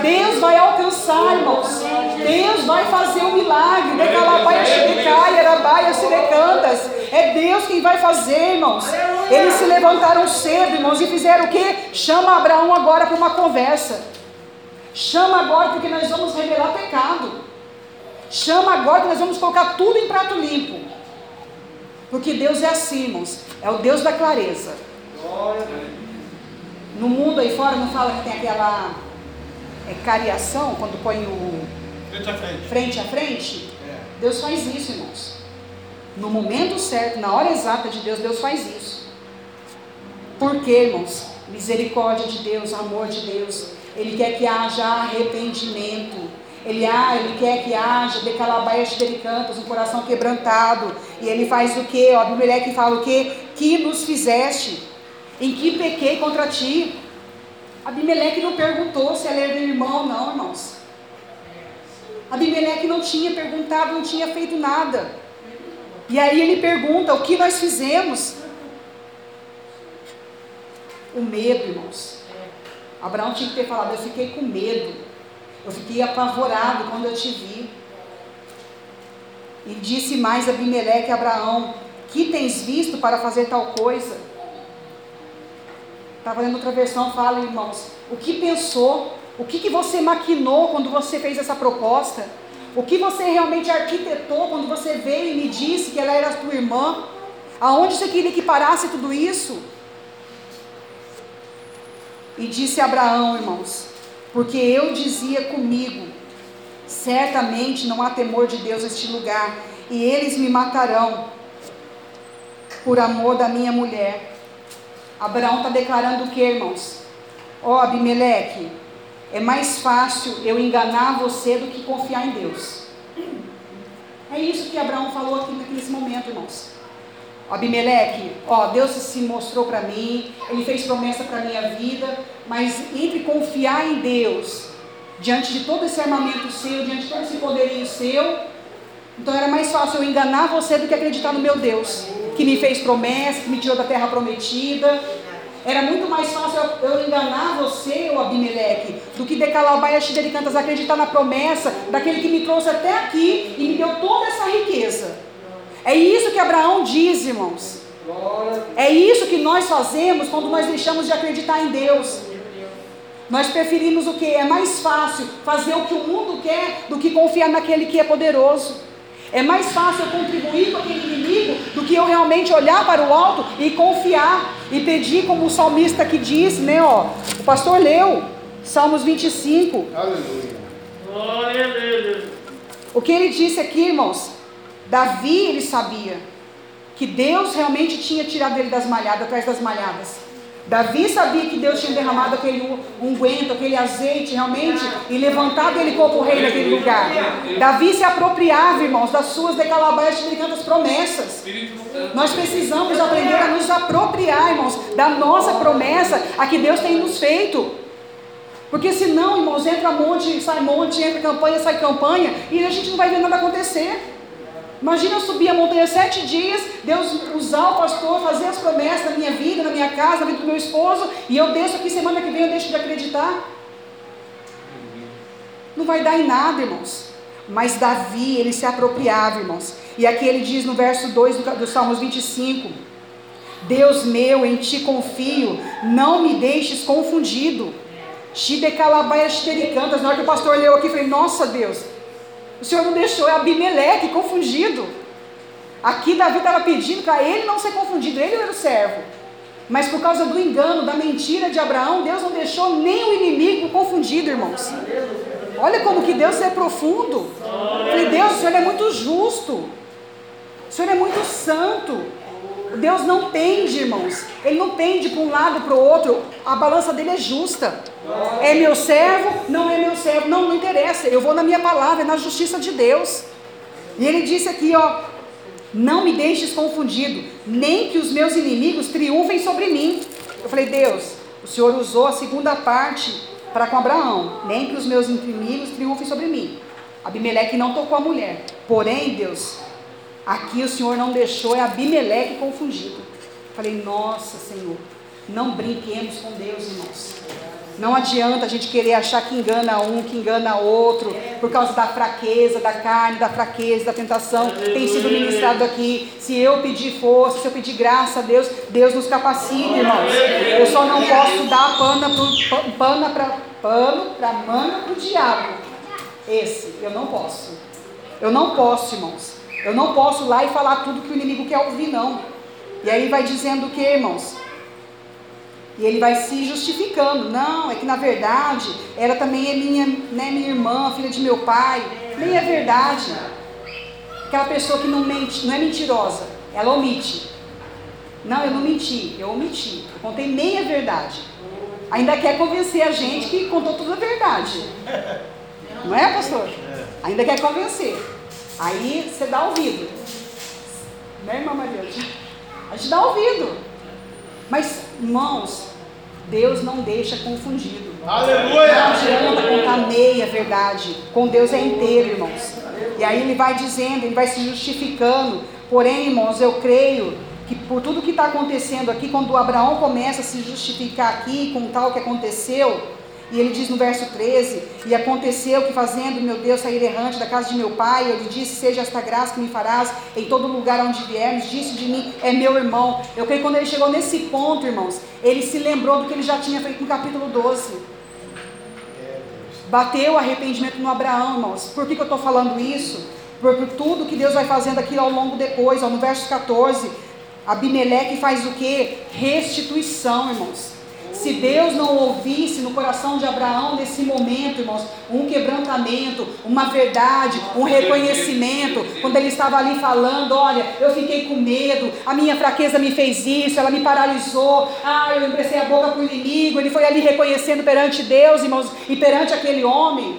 Deus vai alcançar, irmãos. Deus vai fazer um milagre. É Deus quem vai fazer, irmãos. Eles se levantaram cedo, irmãos, e fizeram o que? Chama Abraão agora para uma conversa. Chama agora porque nós vamos revelar pecado. Chama agora que nós vamos colocar tudo em prato limpo. Porque Deus é assim, irmãos. É o Deus da clareza. No mundo aí fora não fala que tem aquela é, cariação, quando põe o. Frente a frente. Frente a frente? É. Deus faz isso, irmãos. No momento certo, na hora exata de Deus, Deus faz isso. Por quê, irmãos? Misericórdia de Deus, amor de Deus. Ele quer que haja arrependimento. Ele, ah, ele quer que haja decalabaias delicantas, um coração quebrantado. E ele faz o que? A Bíblia fala o que? Que nos fizeste? Em que pequei contra ti? Abimeleque não perguntou se ela era irmão não, irmãos. Abimeleque não tinha perguntado, não tinha feito nada. E aí ele pergunta: o que nós fizemos? O medo, irmãos. Abraão tinha que ter falado: eu fiquei com medo. Eu fiquei apavorado quando eu te vi. E disse mais Abimeleque a Abraão: Que tens visto para fazer tal coisa? Estava lendo outra versão, fala, irmãos, o que pensou? O que, que você maquinou quando você fez essa proposta? O que você realmente arquitetou quando você veio e me disse que ela era tua irmã? Aonde você queria que parasse tudo isso? E disse Abraão, irmãos: porque eu dizia comigo: certamente não há temor de Deus neste lugar, e eles me matarão por amor da minha mulher. Abraão está declarando o que, irmãos? Ó oh, Abimeleque, é mais fácil eu enganar você do que confiar em Deus. É isso que Abraão falou aqui nesse momento, irmãos. Abimeleque, ó, Deus se mostrou para mim, Ele fez promessa para minha vida, mas entre confiar em Deus, diante de todo esse armamento seu, diante de todo esse poderio seu, então era mais fácil eu enganar você do que acreditar no meu Deus, que me fez promessa, que me tirou da terra prometida. Era muito mais fácil eu enganar você, o Abimeleque, do que decalabaia cantas acreditar na promessa daquele que me trouxe até aqui e me deu toda essa riqueza. É isso que Abraão diz, irmãos. É isso que nós fazemos quando nós deixamos de acreditar em Deus. Nós preferimos o que? É mais fácil fazer o que o mundo quer do que confiar naquele que é poderoso. É mais fácil eu contribuir com aquele inimigo do que eu realmente olhar para o alto e confiar e pedir, como o salmista aqui disse, né? Ó, o pastor leu, Salmos 25. Aleluia. Glória a Deus. O que ele disse aqui, irmãos? Davi, ele sabia que Deus realmente tinha tirado ele das malhadas, atrás das malhadas. Davi sabia que Deus tinha derramado aquele unguento, aquele azeite realmente e levantado ele como rei naquele lugar. Davi se apropriava, irmãos, das suas decalabaias de tantas promessas. Nós precisamos aprender a nos apropriar, irmãos, da nossa promessa a que Deus tem nos feito. Porque senão, irmãos, entra monte, sai monte, entra campanha, sai campanha, e a gente não vai ver nada acontecer. Imagina eu subir a montanha sete dias, Deus usar o pastor, fazer as promessas na minha vida, na minha casa, na vida do meu esposo, e eu desço aqui semana que vem, eu deixo de acreditar. Não vai dar em nada, irmãos. Mas Davi, ele se apropriava, irmãos. E aqui ele diz no verso 2 do, Salmos 25: Deus meu, em ti confio, não me deixes confundido. Shidecalabaia Shidericantas. Na hora que o pastor leu aqui, eu falei: Nossa Deus, o Senhor não deixou, é Abimeleque confundido. Aqui Davi estava pedindo para ele não ser confundido, ele era o servo. Mas por causa do engano, da mentira de Abraão, Deus não deixou nem o inimigo confundido, irmãos. Olha como que Deus é profundo. Falei, Deus, o Senhor é muito justo. O Senhor é muito santo. Deus não pende, irmãos. Ele não pende para um lado para o outro. A balança dele é justa. É meu servo? Não é meu servo. Não, não interessa. Eu vou na minha palavra, é na justiça de Deus. E ele disse aqui, ó. Não me deixes confundido, nem que os meus inimigos triunfem sobre mim. Eu falei, Deus, o Senhor usou a segunda parte para com Abraão, nem que os meus inimigos triunfem sobre mim. Abimeleque não tocou a mulher. Porém, Deus, aqui o Senhor não deixou é Abimeleque confundido. Falei, nossa Senhor, não brinquemos com Deus, irmãos. Não adianta a gente querer achar que engana um, que engana outro, por causa da fraqueza da carne, da fraqueza, da tentação. Tem sido ministrado aqui. Se eu pedir força, se eu pedir graça a Deus, Deus nos capacita, irmãos. Eu só não posso dar pana pro, pana pra, pano para mana para o diabo. Esse, eu não posso. Eu não posso, irmãos. Eu não posso ir lá e falar tudo que o inimigo quer ouvir, não. E aí vai dizendo o que, irmãos? E ele vai se justificando. Não, é que na verdade ela também é minha, né, minha irmã, filha de meu pai. Nem é verdade. Aquela pessoa que não mente, não é mentirosa, ela omite. Não, eu não menti, eu omiti. Eu contei meia verdade. Ainda quer convencer a gente que contou toda a verdade. Não é, pastor? Ainda quer convencer. Aí você dá ouvido. Né, irmã Maria? A gente dá ouvido. Mas, irmãos, Deus não deixa confundido. Não Aleluia. adianta contar meia verdade. Com Deus é inteiro, irmãos. E aí ele vai dizendo, ele vai se justificando. Porém, irmãos, eu creio que por tudo que está acontecendo aqui, quando Abraão começa a se justificar aqui com tal que aconteceu, e ele diz no verso 13: E aconteceu que, fazendo meu Deus sair errante da casa de meu pai, eu lhe disse: Seja esta graça que me farás em todo lugar onde viermos. Disse de mim: É meu irmão. Eu creio que quando ele chegou nesse ponto, irmãos, ele se lembrou do que ele já tinha feito no capítulo 12. Bateu o arrependimento no Abraão, irmãos. Por que, que eu estou falando isso? Porque tudo que Deus vai fazendo aqui ao longo depois, ó, no verso 14, Abimeleque faz o que? Restituição, irmãos. Se Deus não ouvisse no coração de Abraão nesse momento, irmãos, um quebrantamento, uma verdade, um reconhecimento, quando ele estava ali falando: olha, eu fiquei com medo, a minha fraqueza me fez isso, ela me paralisou, ah, eu emprestei a boca para o inimigo, ele foi ali reconhecendo perante Deus, irmãos, e perante aquele homem.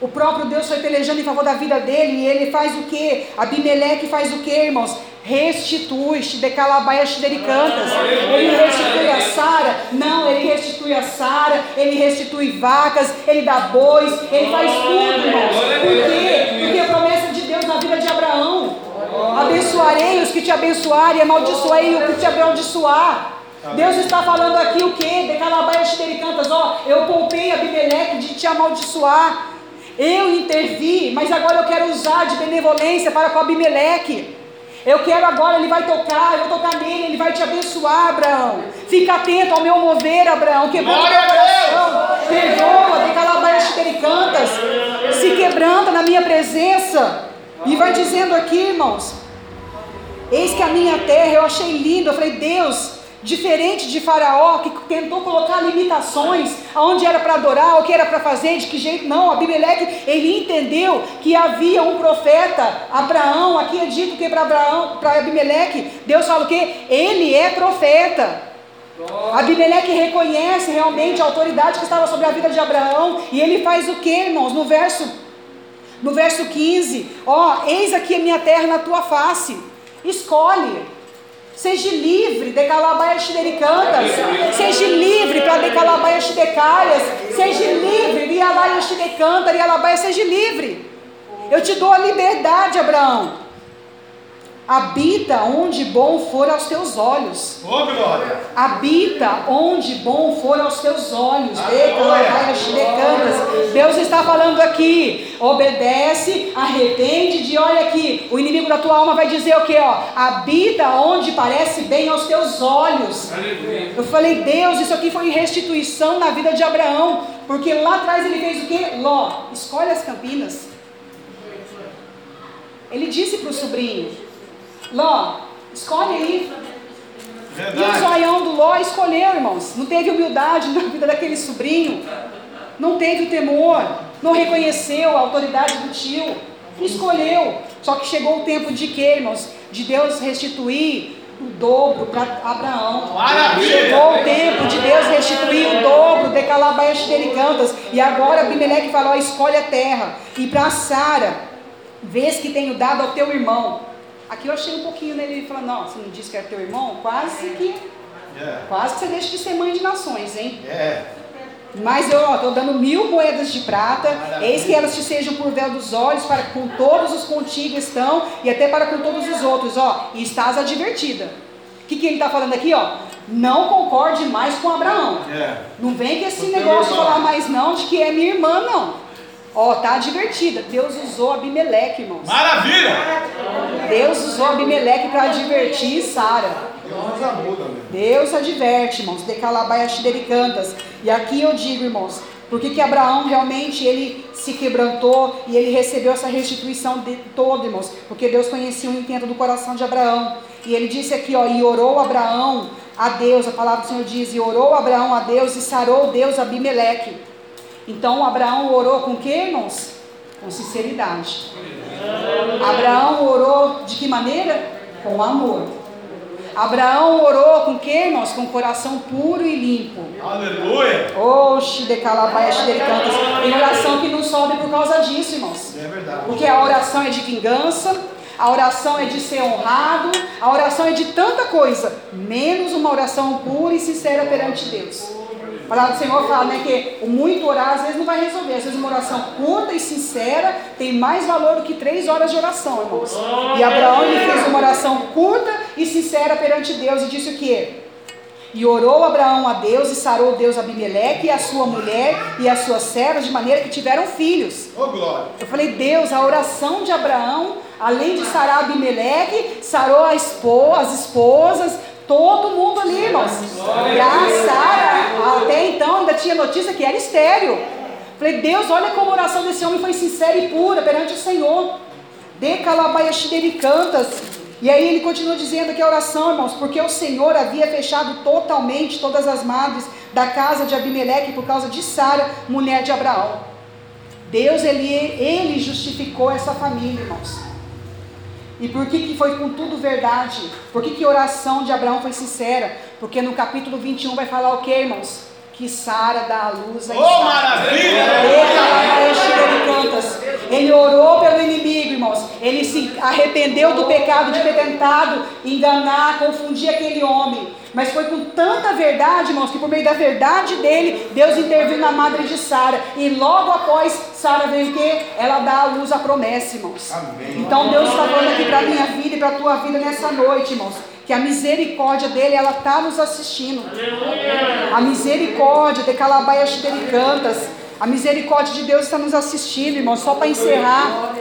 O próprio Deus foi pelejando em favor da vida dele e ele faz o que? Abimeleque faz o que, irmãos? Restitui, decalabaia xidericantas. Ele restitui a Sara? Não, ele restitui a Sara, ele restitui vacas, ele dá bois, ele faz tudo, irmãos. Por quê? Porque a promessa de Deus na vida de Abraão. Abençoarei os que te abençoarem, amaldiçoarei o que te amaldiçoar. Deus está falando aqui o que? Decalabaia xidericantas, ó, eu poupei Abimeleque de te amaldiçoar. Eu intervi, mas agora eu quero usar de benevolência para com Abimeleque. Eu quero agora, ele vai tocar, eu vou tocar nele, ele vai te abençoar, Abraão. Fica atento ao meu mover, Abraão. Glória meu coração. Perdoa, decalabaia xidericantas. Se quebranta na minha presença. E vai dizendo aqui, irmãos, eis que a minha terra, eu achei lindo, eu falei, Deus, diferente de Faraó, que tentou colocar limitações aonde era para adorar, o que era para fazer, de que jeito, não, Abimeleque, ele entendeu que havia um profeta, Abraão, aqui é dito que para Abraão, para Abimeleque, Deus fala o que? Ele é profeta. Abimeleque reconhece realmente a autoridade que estava sobre a vida de Abraão, e ele faz o que, irmãos? No verso, no verso 15, ó, eis aqui a minha terra na tua face, escolhe, seja livre, decalabaia xidericantas, seja livre para decalabaia xidecaias, seja livre, rialaia xidecanta, rialabaia, seja livre, eu te dou a liberdade, Abraão, Habita onde bom for aos teus olhos. Ô, glória. Habita onde bom for aos teus olhos. Deus está falando aqui. Obedece, arrepende de olha aqui. O inimigo da tua alma vai dizer o que? Ó, habita onde parece bem aos teus olhos. Aleluia. Eu falei, Deus, isso aqui foi restituição na vida de Abraão. Porque lá atrás ele fez o que? Ló, escolhe as campinas. Ele disse para o sobrinho: Ló, escolhe aí. E o Verdade. zoião do Ló escolheu, irmãos. Não teve humildade na vida daquele sobrinho. Não teve temor. Não reconheceu a autoridade do tio. Escolheu. Só que chegou o tempo de quê, irmãos? De Deus restituir o dobro para Abraão. Maravilha. Chegou o tempo de Deus restituir o dobro de Calabaias Xericantas. E agora Abimeleque falou: escolhe a terra. E para Sara, vês que tenho dado ao teu irmão. Aqui eu achei um pouquinho nele, ele falando, não, você não disse que era teu irmão? Quase que, É. quase que você deixa de ser mãe de nações, hein? É. Mas eu estou dando mil moedas de prata, Maravilha. eis que elas te sejam por véu dos olhos, para com todos os contigo estão, e até para com todos os outros, ó, e estás advertida. O que, que ele está falando aqui, ó? Não concorde mais com Abraão. É. Não vem com esse negócio falar mais não, de que é minha irmã, não. Ó, tá advertida. Deus usou Abimeleque, irmãos. Maravilha. Deus usou Abimeleque para advertir Sara. Deus adverte, irmãos, de calabaias cantas. E aqui eu digo, irmãos, por que que Abraão realmente ele se quebrantou e ele recebeu essa restituição de todo, irmãos? Porque Deus conhecia o intento do coração de Abraão. E ele disse aqui, ó, e orou Abraão a Deus, a palavra do Senhor diz, e orou Abraão a Deus e sarou Deus Abimeleque. Então Abraão orou com que, irmãos? Com sinceridade. Abraão orou de que maneira? Com amor. Abraão orou com que, irmãos? Com coração puro e limpo. Aleluia. Oxe, de calabaias, de cantas. Tem oração que não sobe por causa disso, irmãos. É verdade. Porque a oração é de vingança, a oração é de ser honrado, a oração é de tanta coisa, menos uma oração pura e sincera perante Deus. A palavra do Senhor fala né, que o muito orar às vezes não vai resolver. Às vezes uma oração curta e sincera tem mais valor do que três horas de oração, irmãos. E Abraão ele fez uma oração curta e sincera perante Deus e disse o que? E orou Abraão a Deus e sarou Deus Abimeleque e a sua mulher e as suas servas de maneira que tiveram filhos. Ô, glória. Eu falei, Deus, a oração de Abraão, além de sarar Abimeleque, sarou a esposa, as esposas, todo mundo ali, irmãos. E a Sara, até então, ainda tinha notícia que era estéreo. Falei, Deus, olha como a oração desse homem foi sincera e pura perante o Senhor. De calabaiaxidericantas. E aí ele continua dizendo aqui a oração, irmãos, porque o Senhor havia fechado totalmente todas as madres da casa de Abimeleque por causa de Sara, mulher de Abraão. Deus, ele, ele justificou essa família, irmãos. E por que, que foi com tudo verdade? Por que, que a oração de Abraão foi sincera? Porque no capítulo 21 vai falar o que, irmãos? Que Sara dá a luz a Isaac. maravilha. Ele orou pelo inimigo, irmãos. Ele se arrependeu do pecado de ter tentado enganar, confundir aquele homem. Mas foi com tanta verdade, irmãos, que por meio da verdade dele, Deus interviu na madre de Sara. E logo após Sara veio o quê? Ela dá à luz a promessa, irmãos. Amém. Então Deus está falando aqui para a minha vida e para a tua vida nessa noite, irmãos. Que a misericórdia dele, ela está nos assistindo. A misericórdia de Calabaias Cantas. A misericórdia de Deus está nos assistindo, irmãos. Só para encerrar.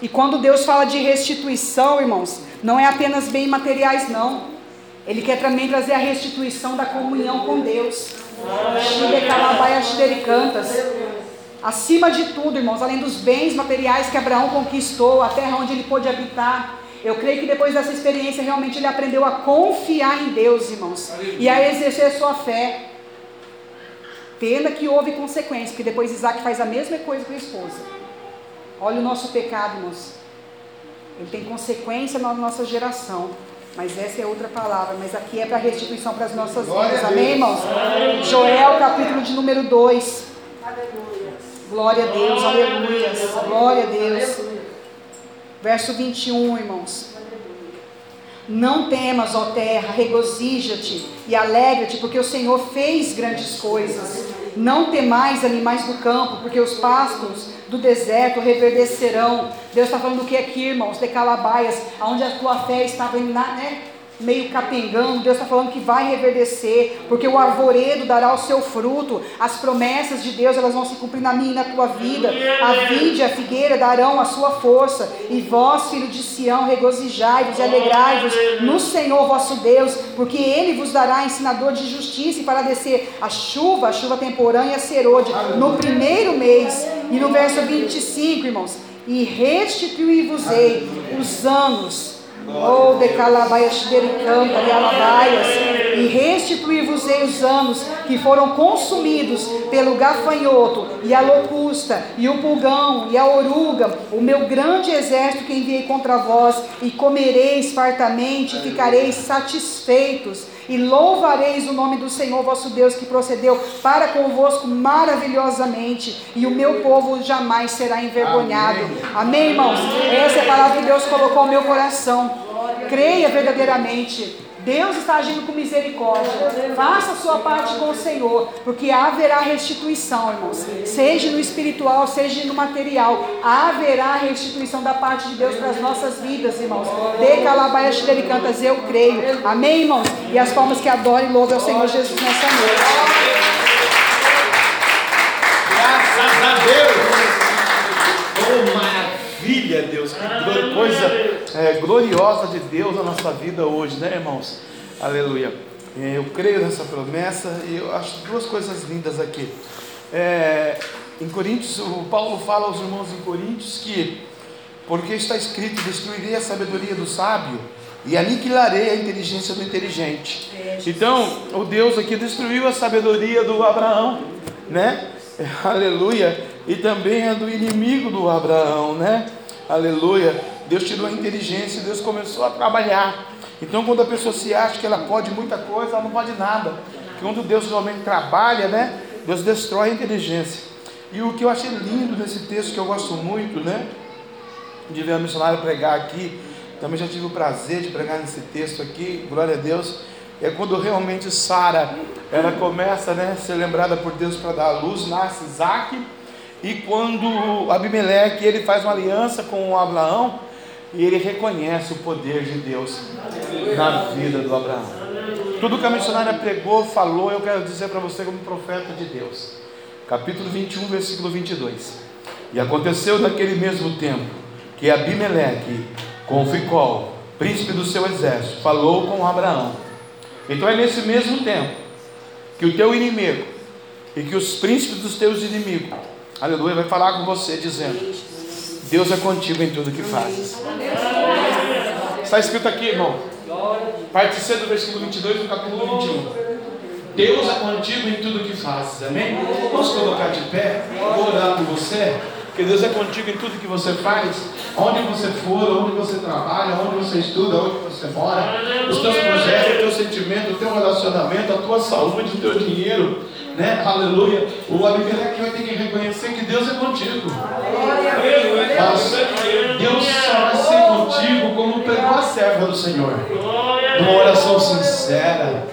E quando Deus fala de restituição, irmãos, não é apenas bem materiais, não. Ele quer também trazer a restituição da comunhão com Deus. Cantas. acima de tudo, irmãos, além dos bens materiais que Abraão conquistou, a terra onde ele pôde habitar, eu creio que depois dessa experiência realmente ele aprendeu a confiar em Deus, irmãos, e a exercer sua fé. Pena que houve consequência, porque depois Isaac faz a mesma coisa com a esposa. Olha o nosso pecado, irmãos. Ele tem consequência na nossa geração. Mas essa é outra palavra. Mas aqui é para restituição para as nossas Glória vidas. a Amém, irmãos? Joel, capítulo de número 2. Glória a Deus, aleluia. Glória a Deus. Verso 21, irmãos. Não temas, ó terra, regozija-te e alegra-te, porque o Senhor fez grandes coisas. Não temais, animais do campo, porque os pastos do deserto reverdecerão. Deus está falando do que aqui, irmãos? De calabaias, onde a tua fé estava né, meio capengando. Deus está falando que vai reverdecer, porque o arvoredo dará o seu fruto. As promessas de Deus elas vão se cumprir na minha e na tua vida. A vide e a figueira darão a sua força. E vós, filho de Sião, regozijai-vos e alegrai-vos no Senhor vosso Deus, porque Ele vos dará ensinador de justiça e para descer a chuva, a chuva temporã e a serôdia, no primeiro mês. E no verso 25, irmãos, e restituí-vos-ei os anos Oh, de calabaias canta, de alabaias, e restituir-vos-ei os anos que foram consumidos pelo gafanhoto, e a locusta, e o pulgão, e a oruga, o meu grande exército que enviei contra vós, e comereis fartamente, e ficareis satisfeitos, e louvareis o nome do Senhor vosso Deus que procedeu para convosco maravilhosamente, e o meu povo jamais será envergonhado. Amém, Amém irmãos? Essa é a palavra que Deus colocou no meu coração. Creia verdadeiramente. Deus está agindo com misericórdia. Faça a sua parte com o Senhor, porque haverá restituição, irmãos. Seja no espiritual, seja no material, haverá restituição da parte de Deus para as nossas vidas, irmãos. De calabaias cantas, eu creio. Amém, irmãos? E as palmas que adorem e louvem ao Senhor Jesus nessa noite. Graças a Deus. Oh, maravilha, Deus. Que coisa é, gloriosa de Deus na nossa vida hoje, né, irmãos? Aleluia. É, eu creio nessa promessa e eu acho duas coisas lindas aqui. É, em Coríntios, o Paulo fala aos irmãos em Coríntios que, porque está escrito: Destruirei a sabedoria do sábio e aniquilarei a inteligência do inteligente. Então, o Deus aqui destruiu a sabedoria do Abraão, né? Aleluia. E também a do inimigo do Abraão, né? Aleluia. Deus tirou a inteligência, Deus começou a trabalhar. Então, quando a pessoa se acha que ela pode muita coisa, ela não pode nada. Quando Deus realmente trabalha, né? Deus destrói a inteligência. E o que eu achei lindo nesse texto, que eu gosto muito, né? De ver a missionária pregar aqui, também já tive o prazer de pregar nesse texto aqui, glória a Deus. É quando realmente Sara, ela começa né, a ser lembrada por Deus para dar a luz, nasce Isaac. E quando Abimeleque, ele faz uma aliança com Abraão, e ele reconhece o poder de Deus na vida do Abraão. Tudo que a missionária pregou, falou, eu quero dizer para você como profeta de Deus. Capítulo 21, versículo 22. E aconteceu naquele mesmo tempo que Abimeleque, com Ficol, príncipe do seu exército, falou com Abraão. Então é nesse mesmo tempo que o teu inimigo e que os príncipes dos teus inimigos, aleluia, vai falar com você dizendo: Deus é contigo em tudo que fazes. Está escrito aqui, irmão. Parte C do versículo 22 do capítulo 21. Deus é contigo em tudo que fazes, amém? Vamos colocar de pé, vou orar por você, que Deus é contigo em tudo que você faz, onde você for, onde você trabalha, onde você estuda, onde você mora, os teus projetos, o teu sentimento, o teu relacionamento, a tua saúde, o teu dinheiro, né? Aleluia. O Abimeleque vai ter que reconhecer que Deus é contigo. Deus só vai ser contigo como pregou a serva do Senhor. Numa oração sincera,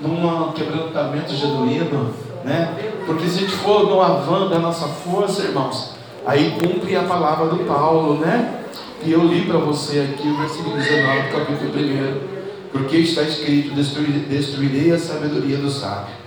num quebrantamento genuíno, né? Porque se a gente for no avan da nossa força, irmãos, aí cumpre a palavra do Paulo, né? E eu li para você aqui o versículo 19 do capítulo 1. Porque está escrito: Destruirei a sabedoria do sábio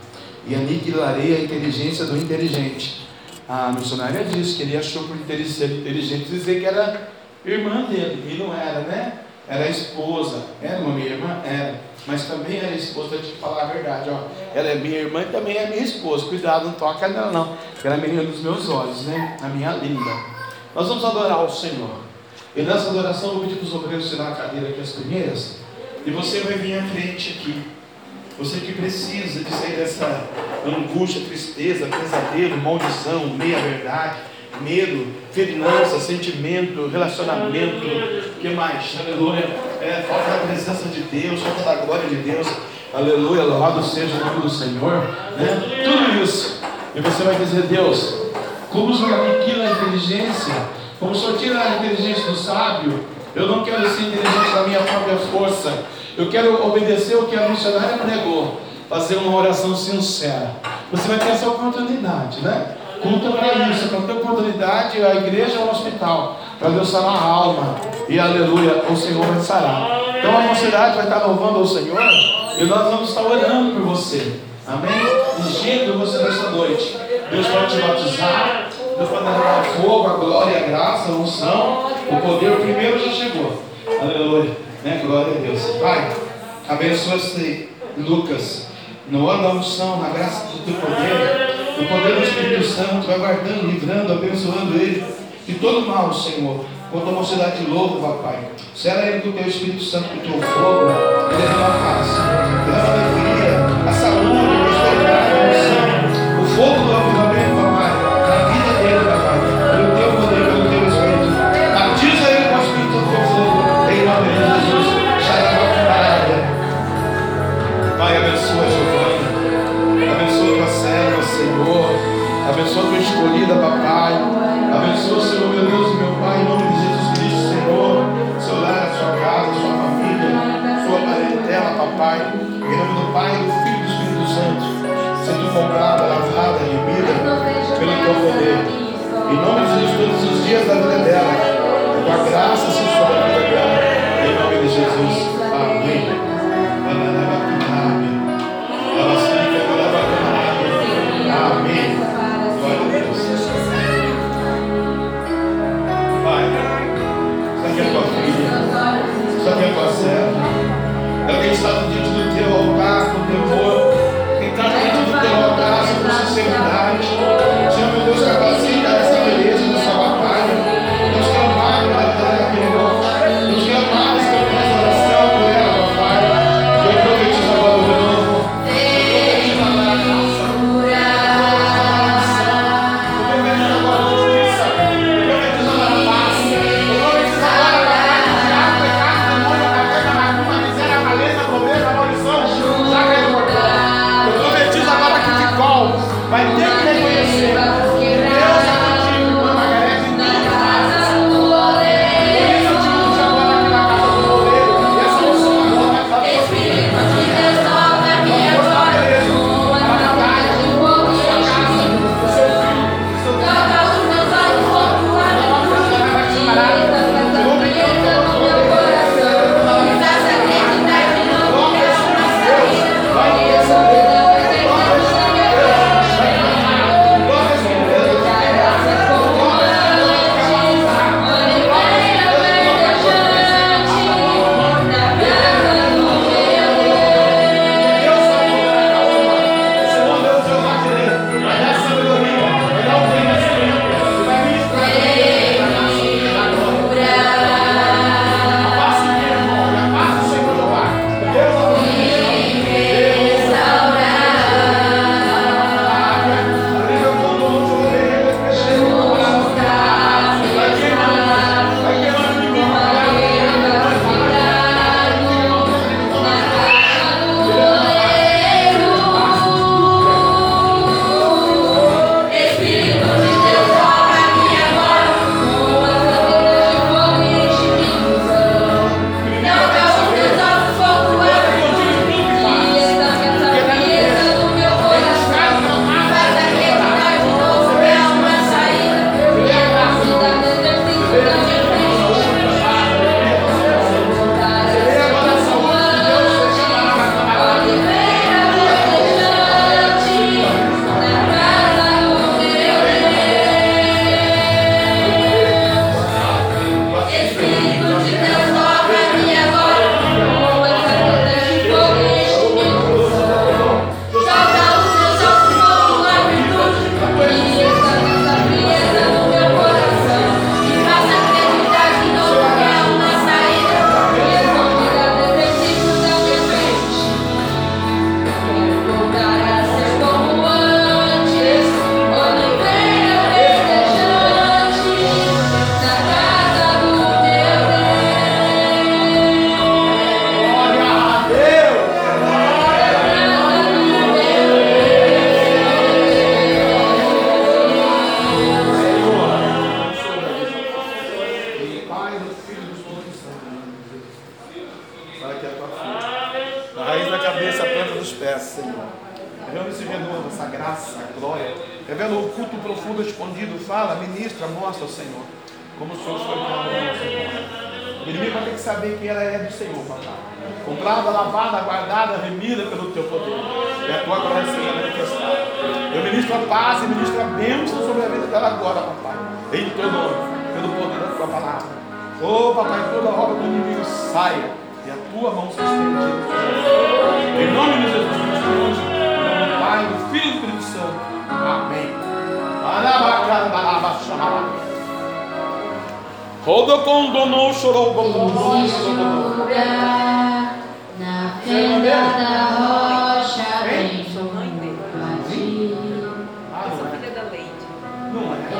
e aniquilarei a inteligência do inteligente. A missionária disse que ele achou por inteligente dizer que era irmã dele, e não era, né? Era esposa, era uma minha irmã? Era. mas também ela é esposa, te falar a verdade, ó. Ela é minha irmã e também é minha esposa. Cuidado, não toca nela não. Ela é menina dos meus olhos, né? A minha linda. Nós vamos adorar o Senhor. E nessa adoração eu vou pedir para os obreiros tirar a cadeira aqui as primeiras. E você vai vir à frente aqui. Você que precisa de sair dessa angústia, tristeza, pesadelo, maldição, meia-verdade, medo, finança, sentimento, relacionamento, que mais? Aleluia. É, falta da presença de Deus, falta da glória de Deus. Aleluia, louvado seja o nome do Senhor. Né? Tudo isso. E você vai dizer, Deus, como o Senhor aniquila a inteligência, como o Senhor tira a inteligência do sábio, eu não quero ser inteligente na minha própria força. Eu quero obedecer o que a missionária pregou. Fazer uma oração sincera. Você vai ter essa oportunidade, né? Culta para isso, para ter oportunidade, a igreja é um hospital, para Deus sarar a alma. E aleluia, o Senhor vai sarar. Então a mocidade vai estar louvando ao Senhor e nós vamos estar orando por você. Amém? Ungindo você nessa noite. Deus pode te batizar. Deus pode dar fogo, a glória, a graça, a unção. O poder o primeiro já chegou. Aleluia. Né? Glória a Deus. Pai, abençoa esse Lucas. No ano da unção, na graça do teu poder, no poder do Espírito Santo, vai guardando, livrando, abençoando ele de todo mal, Senhor. Quanto a mocidade louva, papai. Sela ele com o teu Espírito Santo, com o teu fogo, ele derrama a paz,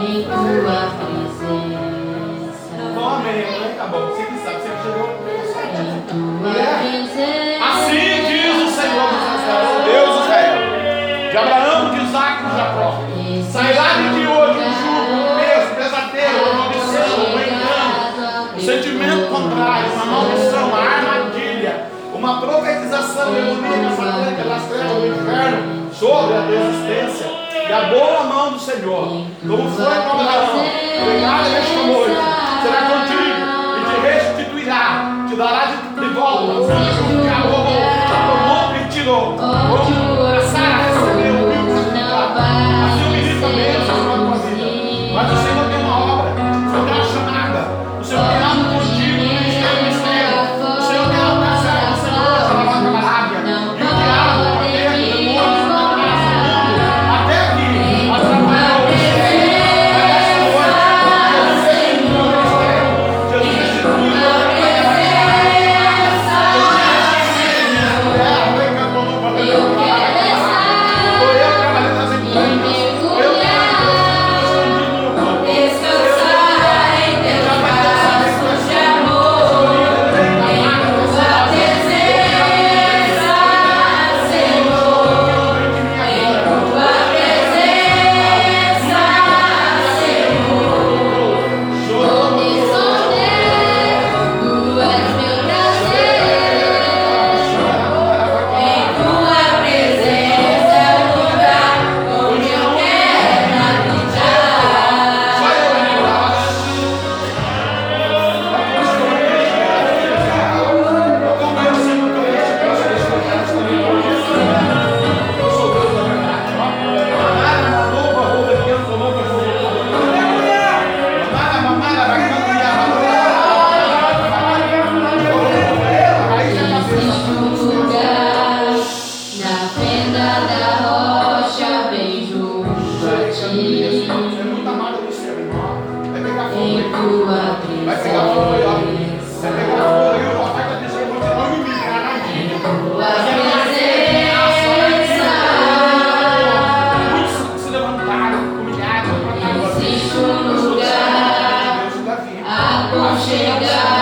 em tua presença. Amém. Tá bom, você que sabe, você que chegou. Em tua presença. Assim diz o Senhor dos Exércitos, Deus Israel. De Abraão, de Isaac e de Jacó. Sairá de hoje um jugo, um peso, pesadelo, uma maldição, um engano, um sentimento contrário, uma maldição, uma armadilha, uma profetização demoníaca, satânica, das trevas do inferno sobre a existência e a boa mão do Senhor. Como foi com mão de Arão? Nada restaurou. Será contigo e te restituirá. Te dará de volta. Shigga.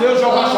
Deus, Jeová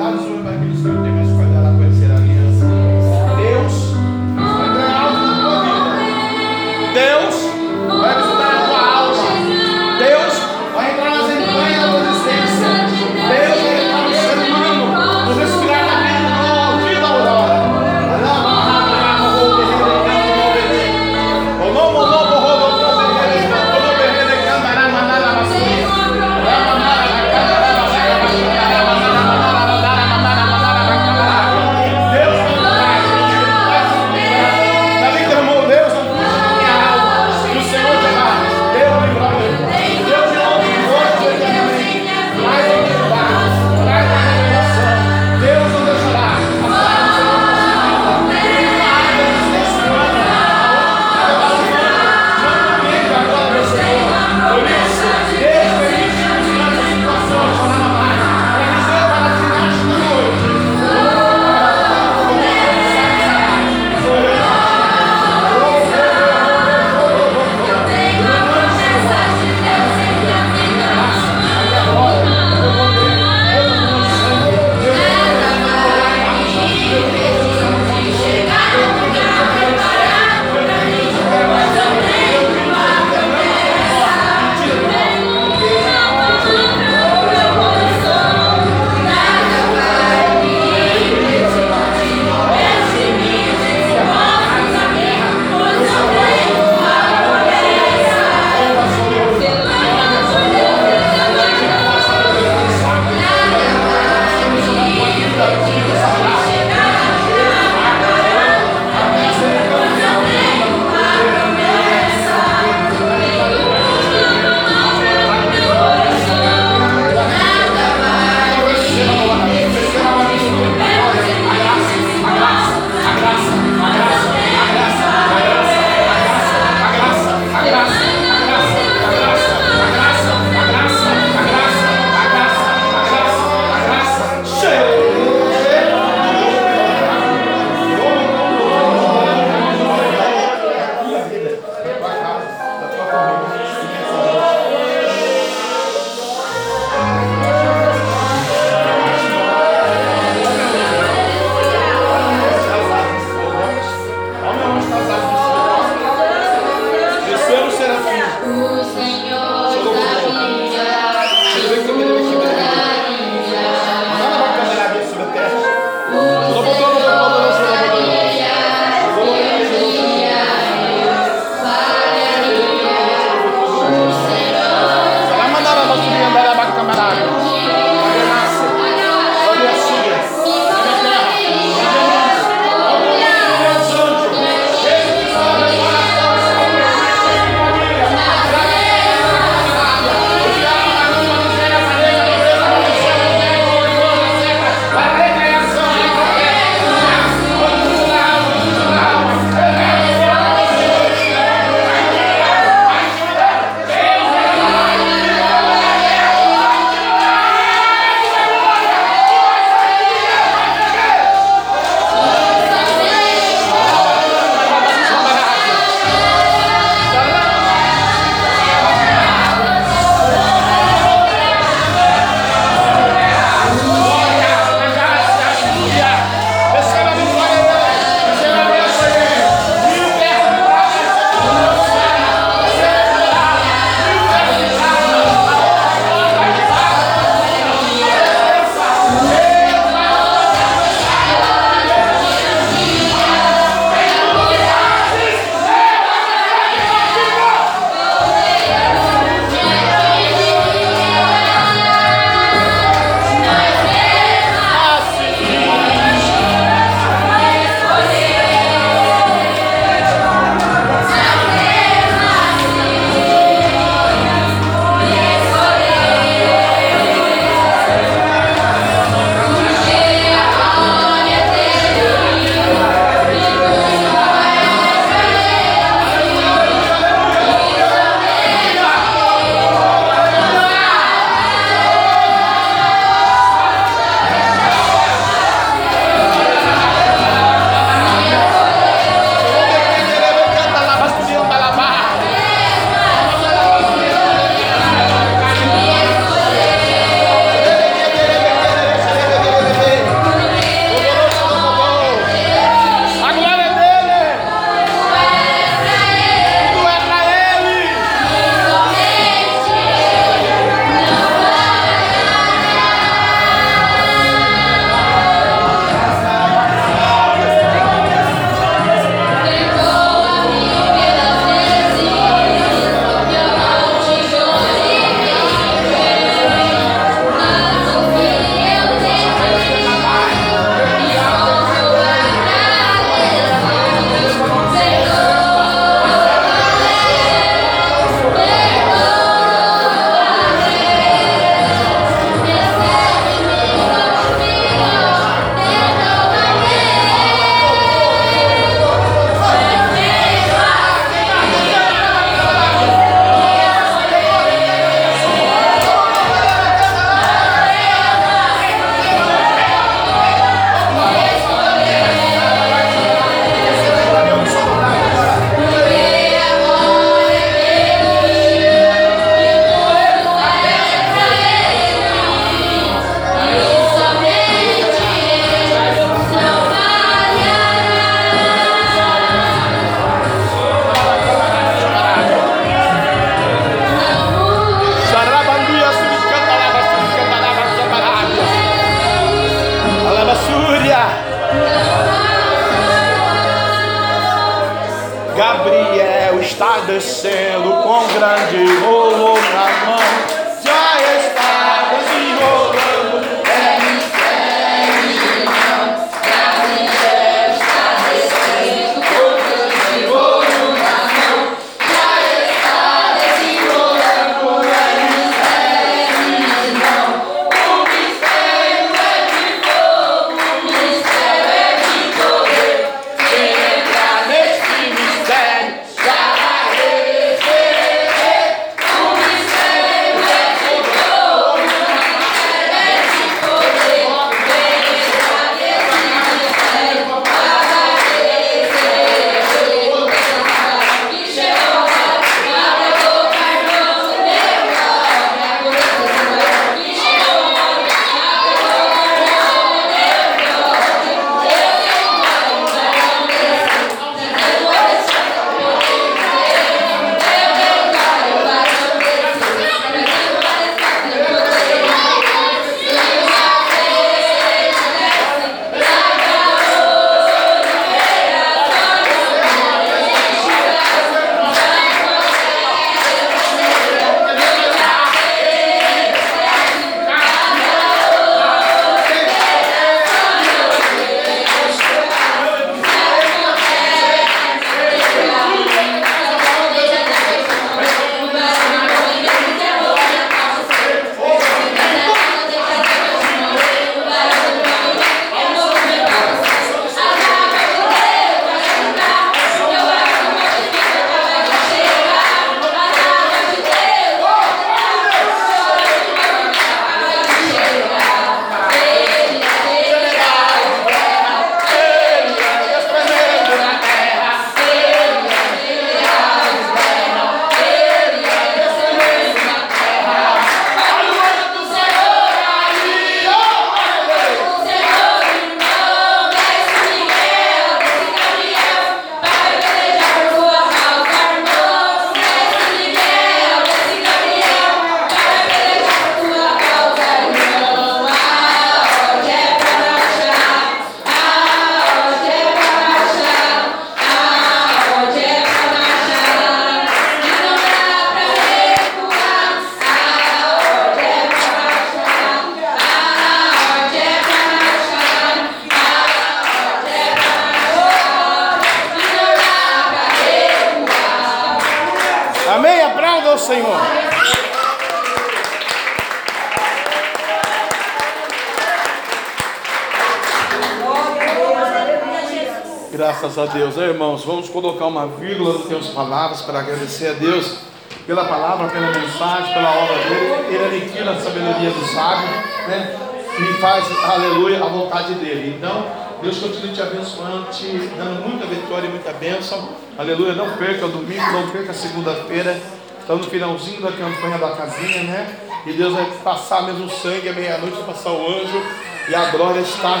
a Deus, é, irmãos. Vamos colocar uma vírgula nas teus palavras para agradecer a Deus pela palavra, pela mensagem, pela obra dele. Ele aniquila a sabedoria do sábio, né? E faz, aleluia, a vontade dele. Então, Deus continue te abençoando, te dando muita vitória e muita bênção. Aleluia. Não perca o domingo, não perca a segunda-feira. Estamos no finalzinho da campanha da casinha, né? E Deus vai passar mesmo sangue à meia-noite, passar o anjo. E a glória está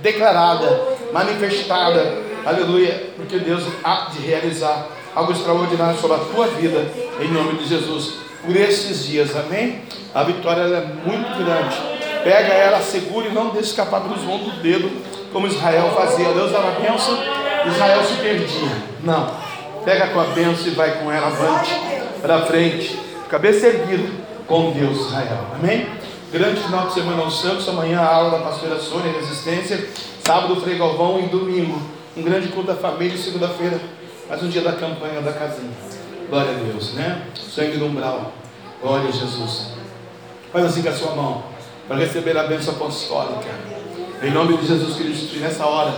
declarada, manifestada. Aleluia. Porque Deus há de realizar algo extraordinário sobre a tua vida. Em nome de Jesus. Por esses dias, amém? A vitória é muito grande. Pega ela, segura e não deixe escapar pelos mãos do dedo, como Israel fazia. Deus dava a bênção, Israel se perdia. Não. Pega com a bênção e vai com ela avante, para frente, cabeça erguida com Deus, Israel. Amém? Grande final de semana aos santos. Amanhã a aula da pastora Sônia, Resistência. Sábado, Frei Galvão e domingo. Um grande culto da família. Segunda-feira, mais um dia da campanha da casinha. Glória a Deus, né? Sangue no umbral. Glória a Jesus. Faz assim com a sua mão para receber a bênção apostólica. Em nome de Jesus Cristo, nessa hora,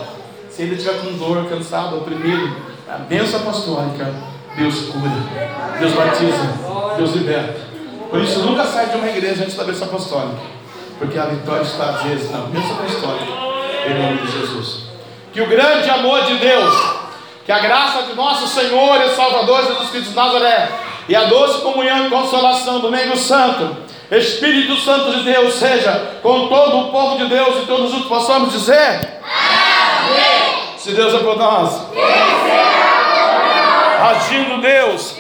se ele estiver com dor, cansado, oprimido, a bênção apostólica, Deus cura, Deus batiza, Deus liberta. Por isso, nunca sai de uma igreja antes da bênção apostólica, porque a vitória está às vezes na bênção apostólica, em nome de Jesus. Que o grande amor de Deus, que a graça de nosso Senhor e Salvador Jesus Cristo de Nazaré, e a doce comunhão e consolação do meio santo, Espírito Santo de Deus seja com todo o povo de Deus e todos juntos possamos dizer: Amém. Se Deus é por nós, agindo Deus,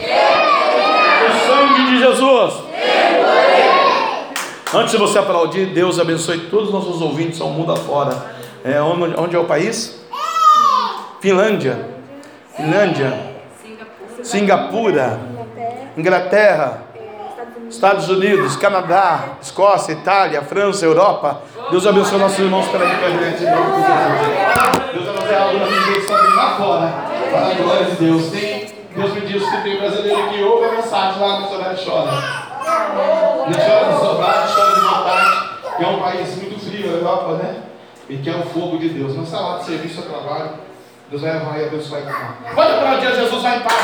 o sangue de Jesus. Antes de você aplaudir, Deus abençoe todos os nossos ouvintes ao mundo afora. É, onde, onde é o país? Finlândia. Finlândia. Singapura, Inglaterra, Estados Unidos, Canadá, Escócia, Itália, França, Europa. Deus abençoe nossos irmãos pela internet. de. Deus fazer algo na vida deles também lá fora. Para a glória de Deus. Tem, Deus me disse que tem brasileiro que ouve a mensagem lá horário e chora. Não chora de saudade, chora de vontade. É um país muito frio, a Europa, né? E que é o fogo de Deus. Mas está lá de serviço a trabalho. Deus vai avançar e Deus vai Quando Pode o dia Jesus, vai em paz.